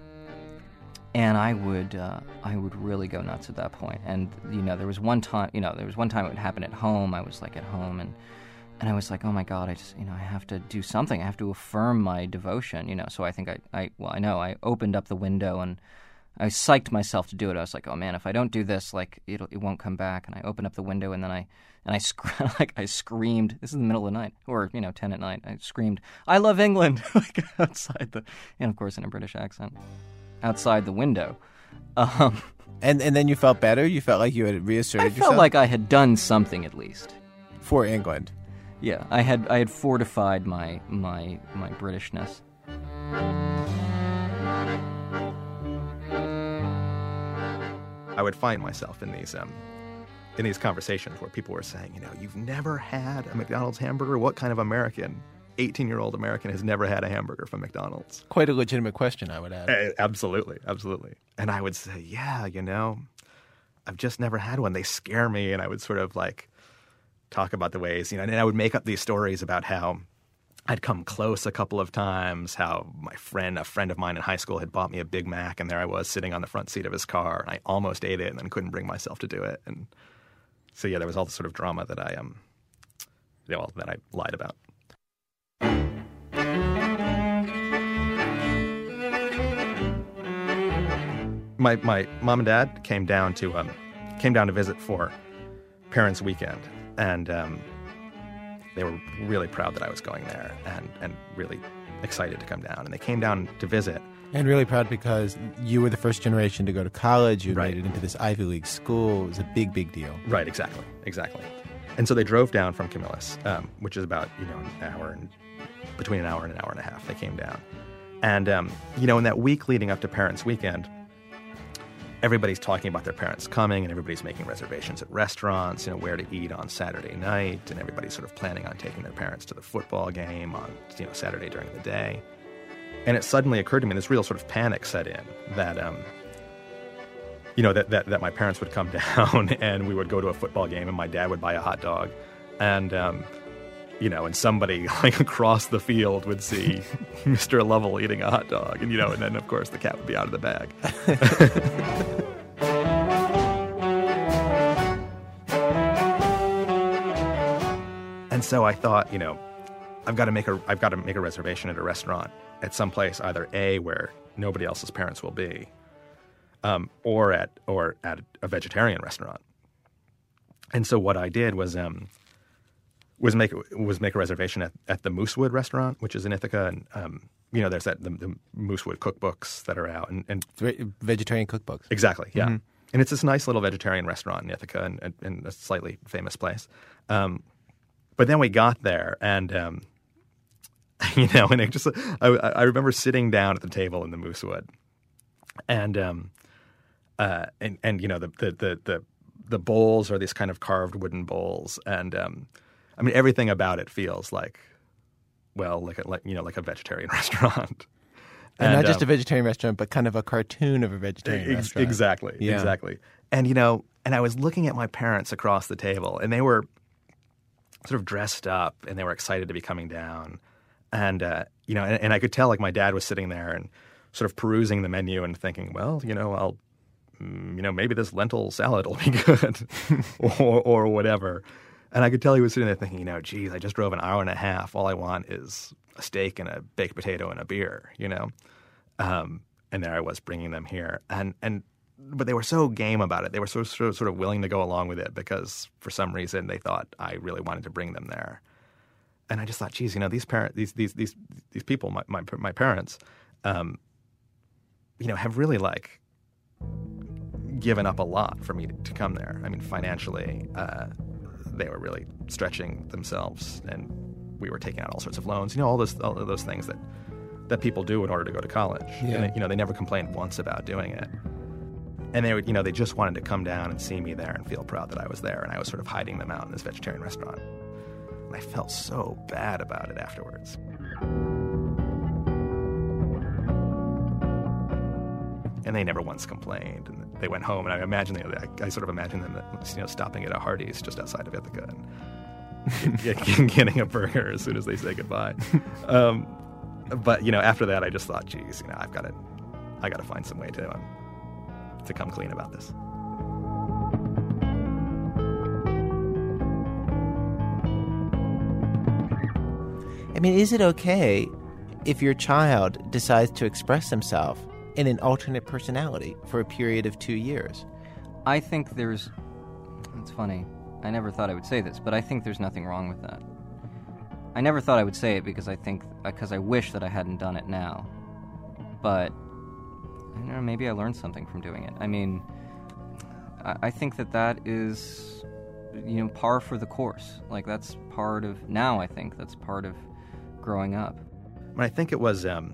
And I would uh, I would really go nuts at that point. And you know, there was one time you know there was one time it would happen at home. I was like at home and and I was like, oh my god, I just you know I have to do something. I have to affirm my devotion, you know. So I think I, I well I know I opened up the window and I psyched myself to do it. I was like, oh man, if I don't do this, like it'll it won't come back. And I opened up the window and then I and I sc- like I screamed. This is the middle of the night or you know ten at night. I screamed, I love England, like outside the and of course in a British accent outside the window. Um, and and then you felt better. You felt like you had reasserted I yourself. felt like I had done something at least for England. Yeah, I had I had fortified my my my Britishness. I would find myself in these um, in these conversations where people were saying, you know, you've never had a McDonald's hamburger. What kind of American, 18 year old American, has never had a hamburger from McDonald's? Quite a legitimate question, I would add. Eh, absolutely, absolutely. And I would say, yeah, you know, I've just never had one. They scare me, and I would sort of like talk about the ways, you know, and I would make up these stories about how I'd come close a couple of times, how my friend, a friend of mine in high school, had bought me a Big Mac, and there I was sitting on the front seat of his car, and I almost ate it, and then couldn't bring myself to do it. And so, yeah, there was all the sort of drama that I um, you know, that I lied about. My my mom and dad came down to um, came down to visit for Parents Weekend, and um, they were really proud that I was going there, and and really excited to come down. And they came down to visit. And really proud because you were the first generation to go to college. You Right. made it into this Ivy League school. It was a big, big deal. Right, exactly, exactly. And so they drove down from Camillus, um, which is about you know an hour and between an hour and an hour and a half. They came down, and um, you know in that week leading up to Parents Weekend, everybody's talking about their parents coming, and everybody's making reservations at restaurants, you know where to eat on Saturday night, and everybody's sort of planning on taking their parents to the football game on you know Saturday during the day. And it suddenly occurred to me, this real sort of panic set in that. Um, you know that, that that my parents would come down and we would go to a football game and my dad would buy a hot dog and um, you know and somebody like across the field would see Mr. Lovell eating a hot dog and you know and then of course the cat would be out of the bag. and so I thought, you know, I've got to make a I've got to make a reservation at a restaurant at some place either a where nobody else's parents will be um, or at or at a vegetarian restaurant. And so what I did was um, was make was make a reservation at, at the Moosewood restaurant, which is in Ithaca, and um, you know there's that the, the Moosewood cookbooks that are out, and, and vegetarian cookbooks. Exactly, yeah. Mhm. And it's this nice little vegetarian restaurant in Ithaca, and, and, and a slightly famous place. Um, but then we got there, and um, you know, and it just I, I remember sitting down at the table in the Moosewood, and um, uh, and and you know the the the the, the bowls are these kind of carved wooden bowls, and um, I mean everything about it feels like, well, like a like you know like a vegetarian restaurant, And, not just um, a vegetarian restaurant, but kind of a cartoon of a vegetarian Ex- restaurant. Exactly. Yeah. Exactly. And you know, and I was looking at my parents across the table, and they were sort of dressed up, and they were excited to be coming down, and uh, you know, and, and I could tell like my dad was sitting there and sort of perusing the menu and thinking, well, you know, I'll, mm, you know, maybe this lentil salad will be good, or or whatever. And I could tell he was sitting there thinking, you know, geez, I just drove an hour and a half. All I want is a steak and a baked potato and a beer, you know. Um, and there I was bringing them here, and and but they were so game about it. They were so, so sort of willing to go along with it because for some reason they thought I really wanted to bring them there. And I just thought, geez, you know, these parent, these these these these people, my my, my parents, um, you know, have really like given up a lot for me to, to come there. I mean, financially, uh, they were really stretching themselves, and we were taking out all sorts of loans. You know, all those all of those things that that people do in order to go to college. Yeah. And you know, they never complained once about doing it. And they would, you know, they just wanted to come down and see me there and feel proud that I was there. And I was sort of hiding them out in this vegetarian restaurant. And I felt so bad about it afterwards. And they never once complained. And they went home, and I imagine they, I, I sort of imagine them, you know, stopping at a Hardee's just outside of Ithaca and get- get- getting a burger as soon as they say goodbye. Um, but you know, after that, I just thought, geez, you know, I've got to, I got to find some way to, um, to come clean about this. I mean, is it okay if your child decides to express himself in an alternate personality for a period of two years? I think there's. It's funny. I never thought I would say this, but I think there's nothing wrong with that. I never thought I would say it because I think because I wish that I hadn't done it now. But I don't know. Maybe I learned something from doing it. I mean, I, I think that that is you know par for the course. Like that's part of now. I think that's part of growing up. And I think it was um,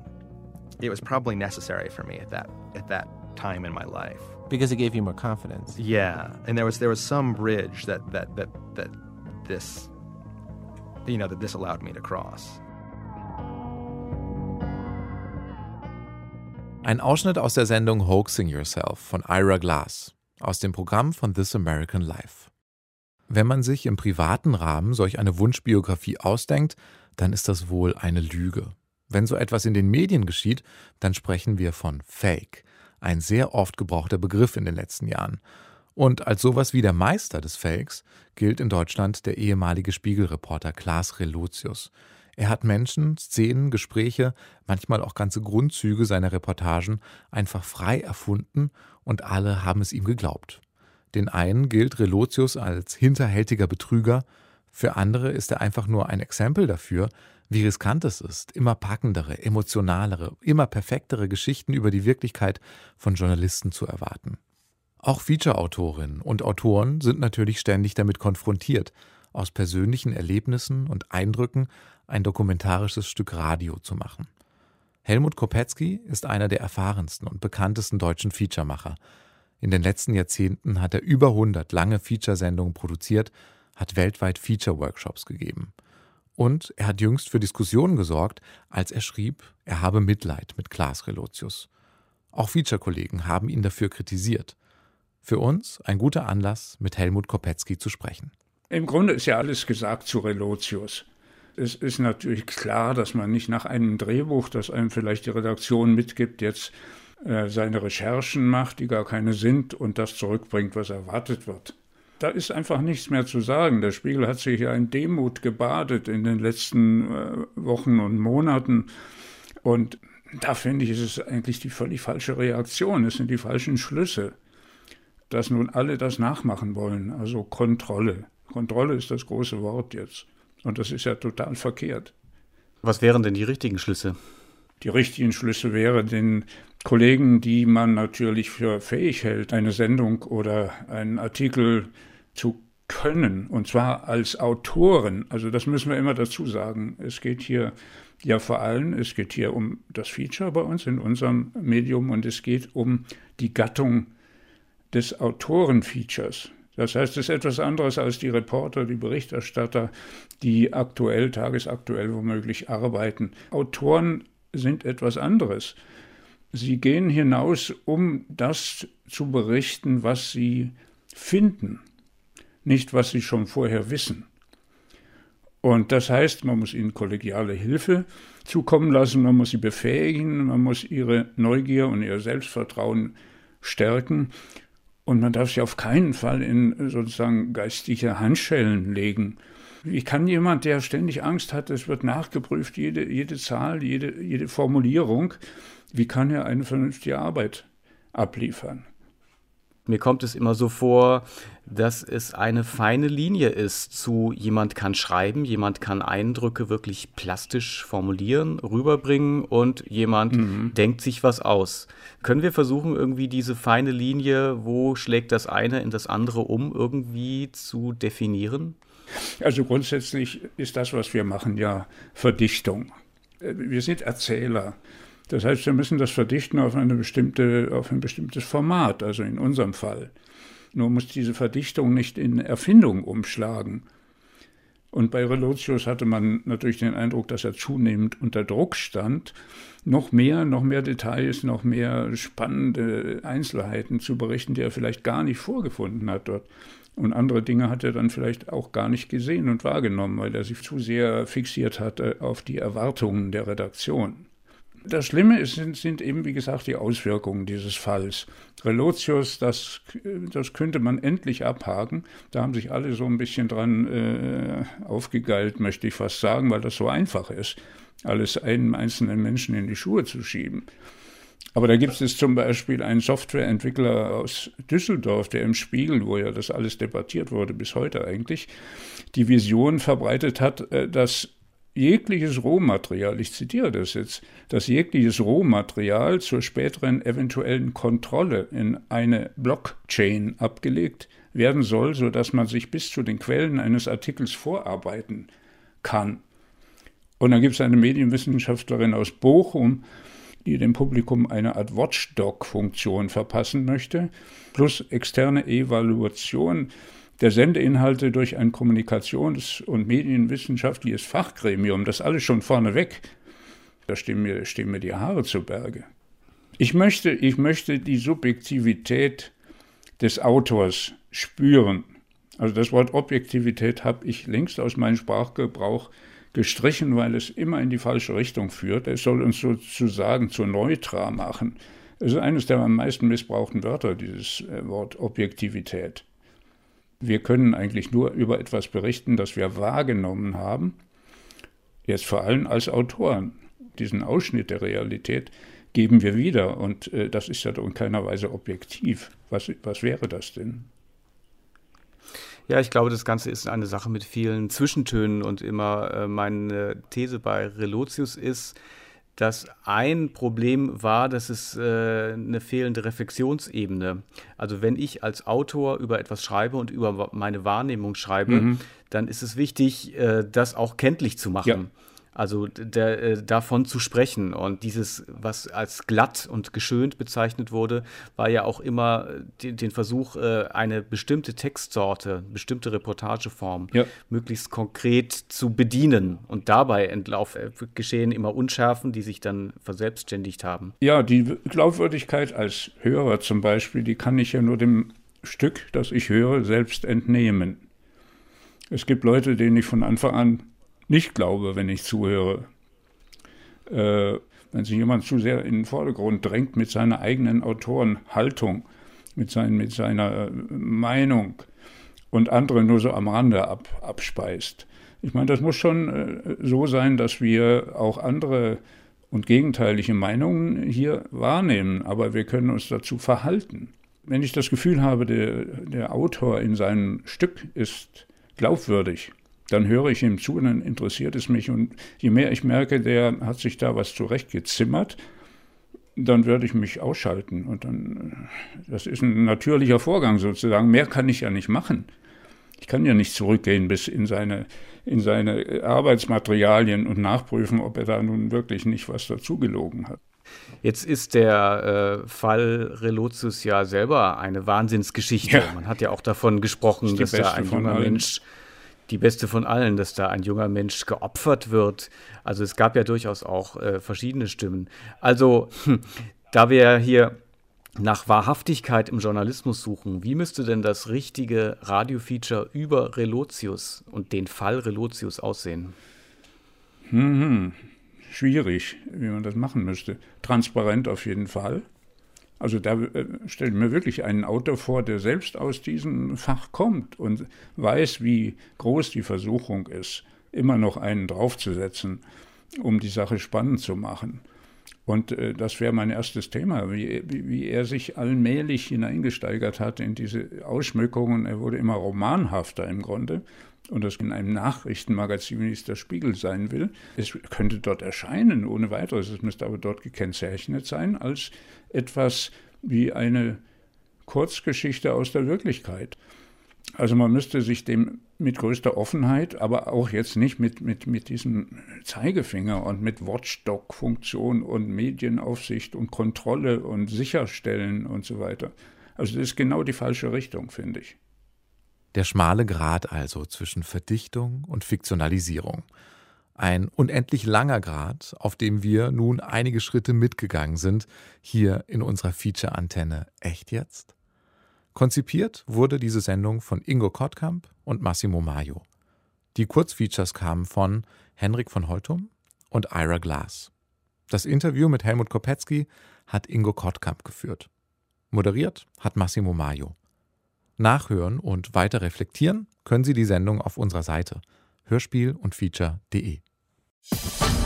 it was probably necessary for me at that at that time in my life because it gave you more confidence. Yeah, and there was there was some bridge that that that that this you know that this allowed me to cross. Ein Ausschnitt aus der Sendung Hoaxing Yourself von Ira Glass aus dem Programm von This American Life. Wenn man sich im privaten Rahmen solch eine Wunschbiografie ausdenkt, dann ist das wohl eine Lüge. Wenn so etwas in den Medien geschieht, dann sprechen wir von Fake, ein sehr oft gebrauchter Begriff in den letzten Jahren. Und als sowas wie der Meister des Fakes gilt in Deutschland der ehemalige Spiegelreporter Klaas Relotius. Er hat Menschen, Szenen, Gespräche, manchmal auch ganze Grundzüge seiner Reportagen einfach frei erfunden und alle haben es ihm geglaubt. Den einen gilt Relotius als hinterhältiger Betrüger, für andere ist er einfach nur ein Exempel dafür, wie riskant es ist, immer packendere, emotionalere, immer perfektere Geschichten über die Wirklichkeit von Journalisten zu erwarten. Auch Feature-Autorinnen und Autoren sind natürlich ständig damit konfrontiert, aus persönlichen Erlebnissen und Eindrücken ein dokumentarisches Stück Radio zu machen. Helmut Kopetzky ist einer der erfahrensten und bekanntesten deutschen Featuremacher. In den letzten Jahrzehnten hat er über 100 lange Feature-Sendungen produziert, hat weltweit Feature-Workshops gegeben. Und er hat jüngst für Diskussionen gesorgt, als er schrieb, er habe Mitleid mit Klaas Relotius. Auch Feature-Kollegen haben ihn dafür kritisiert. Für uns ein guter Anlass, mit Helmut Kopetzky zu sprechen. Im Grunde ist ja alles gesagt zu Relotius. Es ist natürlich klar, dass man nicht nach einem Drehbuch, das einem vielleicht die Redaktion mitgibt, jetzt äh, seine Recherchen macht, die gar keine sind, und das zurückbringt, was erwartet wird. Da ist einfach nichts mehr zu sagen. Der Spiegel hat sich ja in Demut gebadet in den letzten äh, Wochen und Monaten. Und da finde ich, ist es eigentlich die völlig falsche Reaktion. Es sind die falschen Schlüsse, dass nun alle das nachmachen wollen. Also Kontrolle. Kontrolle ist das große Wort jetzt. Und das ist ja total verkehrt. Was wären denn die richtigen Schlüsse? Die richtigen Schlüsse wären den Kollegen, die man natürlich für fähig hält, eine Sendung oder einen Artikel zu können, und zwar als Autoren. Also das müssen wir immer dazu sagen. Es geht hier ja vor allem, es geht hier um das Feature bei uns in unserem Medium und es geht um die Gattung des Autorenfeatures. Das heißt, es ist etwas anderes als die Reporter, die Berichterstatter, die aktuell, tagesaktuell womöglich arbeiten. Autoren sind etwas anderes. Sie gehen hinaus, um das zu berichten, was sie finden, nicht was sie schon vorher wissen. Und das heißt, man muss ihnen kollegiale Hilfe zukommen lassen, man muss sie befähigen, man muss ihre Neugier und ihr Selbstvertrauen stärken. Und man darf sie auf keinen Fall in sozusagen geistige Handschellen legen. Wie kann jemand, der ständig Angst hat, es wird nachgeprüft, jede, jede Zahl, jede, jede Formulierung, wie kann er eine vernünftige Arbeit abliefern? Mir kommt es immer so vor, dass es eine feine Linie ist zu jemand kann schreiben, jemand kann Eindrücke wirklich plastisch formulieren, rüberbringen und jemand mhm. denkt sich was aus. Können wir versuchen, irgendwie diese feine Linie, wo schlägt das eine in das andere um, irgendwie zu definieren? Also grundsätzlich ist das, was wir machen, ja Verdichtung. Wir sind Erzähler. Das heißt, wir müssen das verdichten auf, eine bestimmte, auf ein bestimmtes Format, also in unserem Fall. Nur muss diese Verdichtung nicht in Erfindung umschlagen. Und bei Relotius hatte man natürlich den Eindruck, dass er zunehmend unter Druck stand, noch mehr, noch mehr Details, noch mehr spannende Einzelheiten zu berichten, die er vielleicht gar nicht vorgefunden hat dort. Und andere Dinge hat er dann vielleicht auch gar nicht gesehen und wahrgenommen, weil er sich zu sehr fixiert hatte auf die Erwartungen der Redaktion. Das Schlimme ist, sind, sind, eben, wie gesagt, die Auswirkungen dieses Falls. Relotius, das, das könnte man endlich abhaken. Da haben sich alle so ein bisschen dran äh, aufgegeilt, möchte ich fast sagen, weil das so einfach ist, alles einem einzelnen Menschen in die Schuhe zu schieben. Aber da gibt es zum Beispiel einen Softwareentwickler aus Düsseldorf, der im Spiegel, wo ja das alles debattiert wurde, bis heute eigentlich, die Vision verbreitet hat, äh, dass jegliches Rohmaterial, ich zitiere das jetzt, dass jegliches Rohmaterial zur späteren eventuellen Kontrolle in eine Blockchain abgelegt werden soll, sodass man sich bis zu den Quellen eines Artikels vorarbeiten kann. Und dann gibt es eine Medienwissenschaftlerin aus Bochum, die dem Publikum eine Art Watchdog-Funktion verpassen möchte, plus externe Evaluation der Sendeinhalte durch ein Kommunikations- und Medienwissenschaftliches Fachgremium, das alles schon vorneweg, da stehen mir, stehen mir die Haare zu Berge. Ich möchte, ich möchte die Subjektivität des Autors spüren. Also das Wort Objektivität habe ich längst aus meinem Sprachgebrauch gestrichen, weil es immer in die falsche Richtung führt. Es soll uns sozusagen zu neutral machen. Es ist eines der am meisten missbrauchten Wörter, dieses äh, Wort Objektivität. Wir können eigentlich nur über etwas berichten, das wir wahrgenommen haben, jetzt vor allem als Autoren. Diesen Ausschnitt der Realität geben wir wieder und äh, das ist ja in keiner Weise objektiv. Was, was wäre das denn? Ja, ich glaube, das Ganze ist eine Sache mit vielen Zwischentönen und immer äh, meine These bei Relotius ist, dass ein Problem war, dass es äh, eine fehlende Reflexionsebene. Also wenn ich als Autor über etwas schreibe und über meine Wahrnehmung schreibe, mhm. dann ist es wichtig, äh, das auch kenntlich zu machen. Ja. Also der, äh, davon zu sprechen und dieses, was als glatt und geschönt bezeichnet wurde, war ja auch immer äh, die, den Versuch, äh, eine bestimmte Textsorte, bestimmte Reportageform ja. möglichst konkret zu bedienen. Und dabei entlauf, äh, geschehen immer Unschärfen, die sich dann verselbstständigt haben. Ja, die Glaubwürdigkeit als Hörer zum Beispiel, die kann ich ja nur dem Stück, das ich höre, selbst entnehmen. Es gibt Leute, denen ich von Anfang an nicht glaube, wenn ich zuhöre. Äh, wenn sich jemand zu sehr in den Vordergrund drängt mit seiner eigenen Autorenhaltung, mit, sein, mit seiner äh, Meinung und andere nur so am Rande ab, abspeist. Ich meine, das muss schon äh, so sein, dass wir auch andere und gegenteilige Meinungen hier wahrnehmen, aber wir können uns dazu verhalten. Wenn ich das Gefühl habe, der, der Autor in seinem Stück ist glaubwürdig, dann höre ich ihm zu und dann interessiert es mich. Und je mehr ich merke, der hat sich da was zurechtgezimmert, dann werde ich mich ausschalten. Und dann, das ist ein natürlicher Vorgang sozusagen. Mehr kann ich ja nicht machen. Ich kann ja nicht zurückgehen bis in seine, in seine Arbeitsmaterialien und nachprüfen, ob er da nun wirklich nicht was dazugelogen hat. Jetzt ist der äh, Fall Relotius ja selber eine Wahnsinnsgeschichte. Ja. Man hat ja auch davon gesprochen, das dass da ein junger Mensch die beste von allen, dass da ein junger Mensch geopfert wird. Also es gab ja durchaus auch äh, verschiedene Stimmen. Also hm, da wir hier nach Wahrhaftigkeit im Journalismus suchen, wie müsste denn das richtige Radiofeature über Relotius und den Fall Relotius aussehen? Hm, schwierig, wie man das machen müsste. Transparent auf jeden Fall. Also da äh, stelle ich mir wirklich einen Autor vor, der selbst aus diesem Fach kommt und weiß, wie groß die Versuchung ist, immer noch einen draufzusetzen, um die Sache spannend zu machen. Und äh, das wäre mein erstes Thema, wie, wie, er sich allmählich hineingesteigert hat in diese Ausschmückungen. Er wurde immer romanhafter im Grunde. Und das in einem Nachrichtenmagazin, wie es der Spiegel sein will. Es könnte dort erscheinen, ohne weiteres. Es müsste aber dort gekennzeichnet sein als etwas wie eine Kurzgeschichte aus der Wirklichkeit. Also man müsste sich dem mit größter Offenheit, aber auch jetzt nicht mit, mit, mit diesem Zeigefinger und mit Watchdog-Funktion und Medienaufsicht und Kontrolle und Sicherstellen und so weiter. Also das ist genau die falsche Richtung, finde ich. Der schmale Grat also zwischen Verdichtung und Fiktionalisierung. Ein unendlich langer Grad, auf dem wir nun einige Schritte mitgegangen sind, hier in unserer Feature-Antenne Echt jetzt? Konzipiert wurde diese Sendung von Ingo Kottkamp und Massimo Maio. Die Kurzfeatures kamen von Henrik von Holtum und Ira Glass. Das Interview mit Helmut Kopetzky hat Ingo Kottkamp geführt. Moderiert hat Massimo Maio. Nachhören und weiter reflektieren können Sie die Sendung auf unserer Seite hörspiel und feature.de. you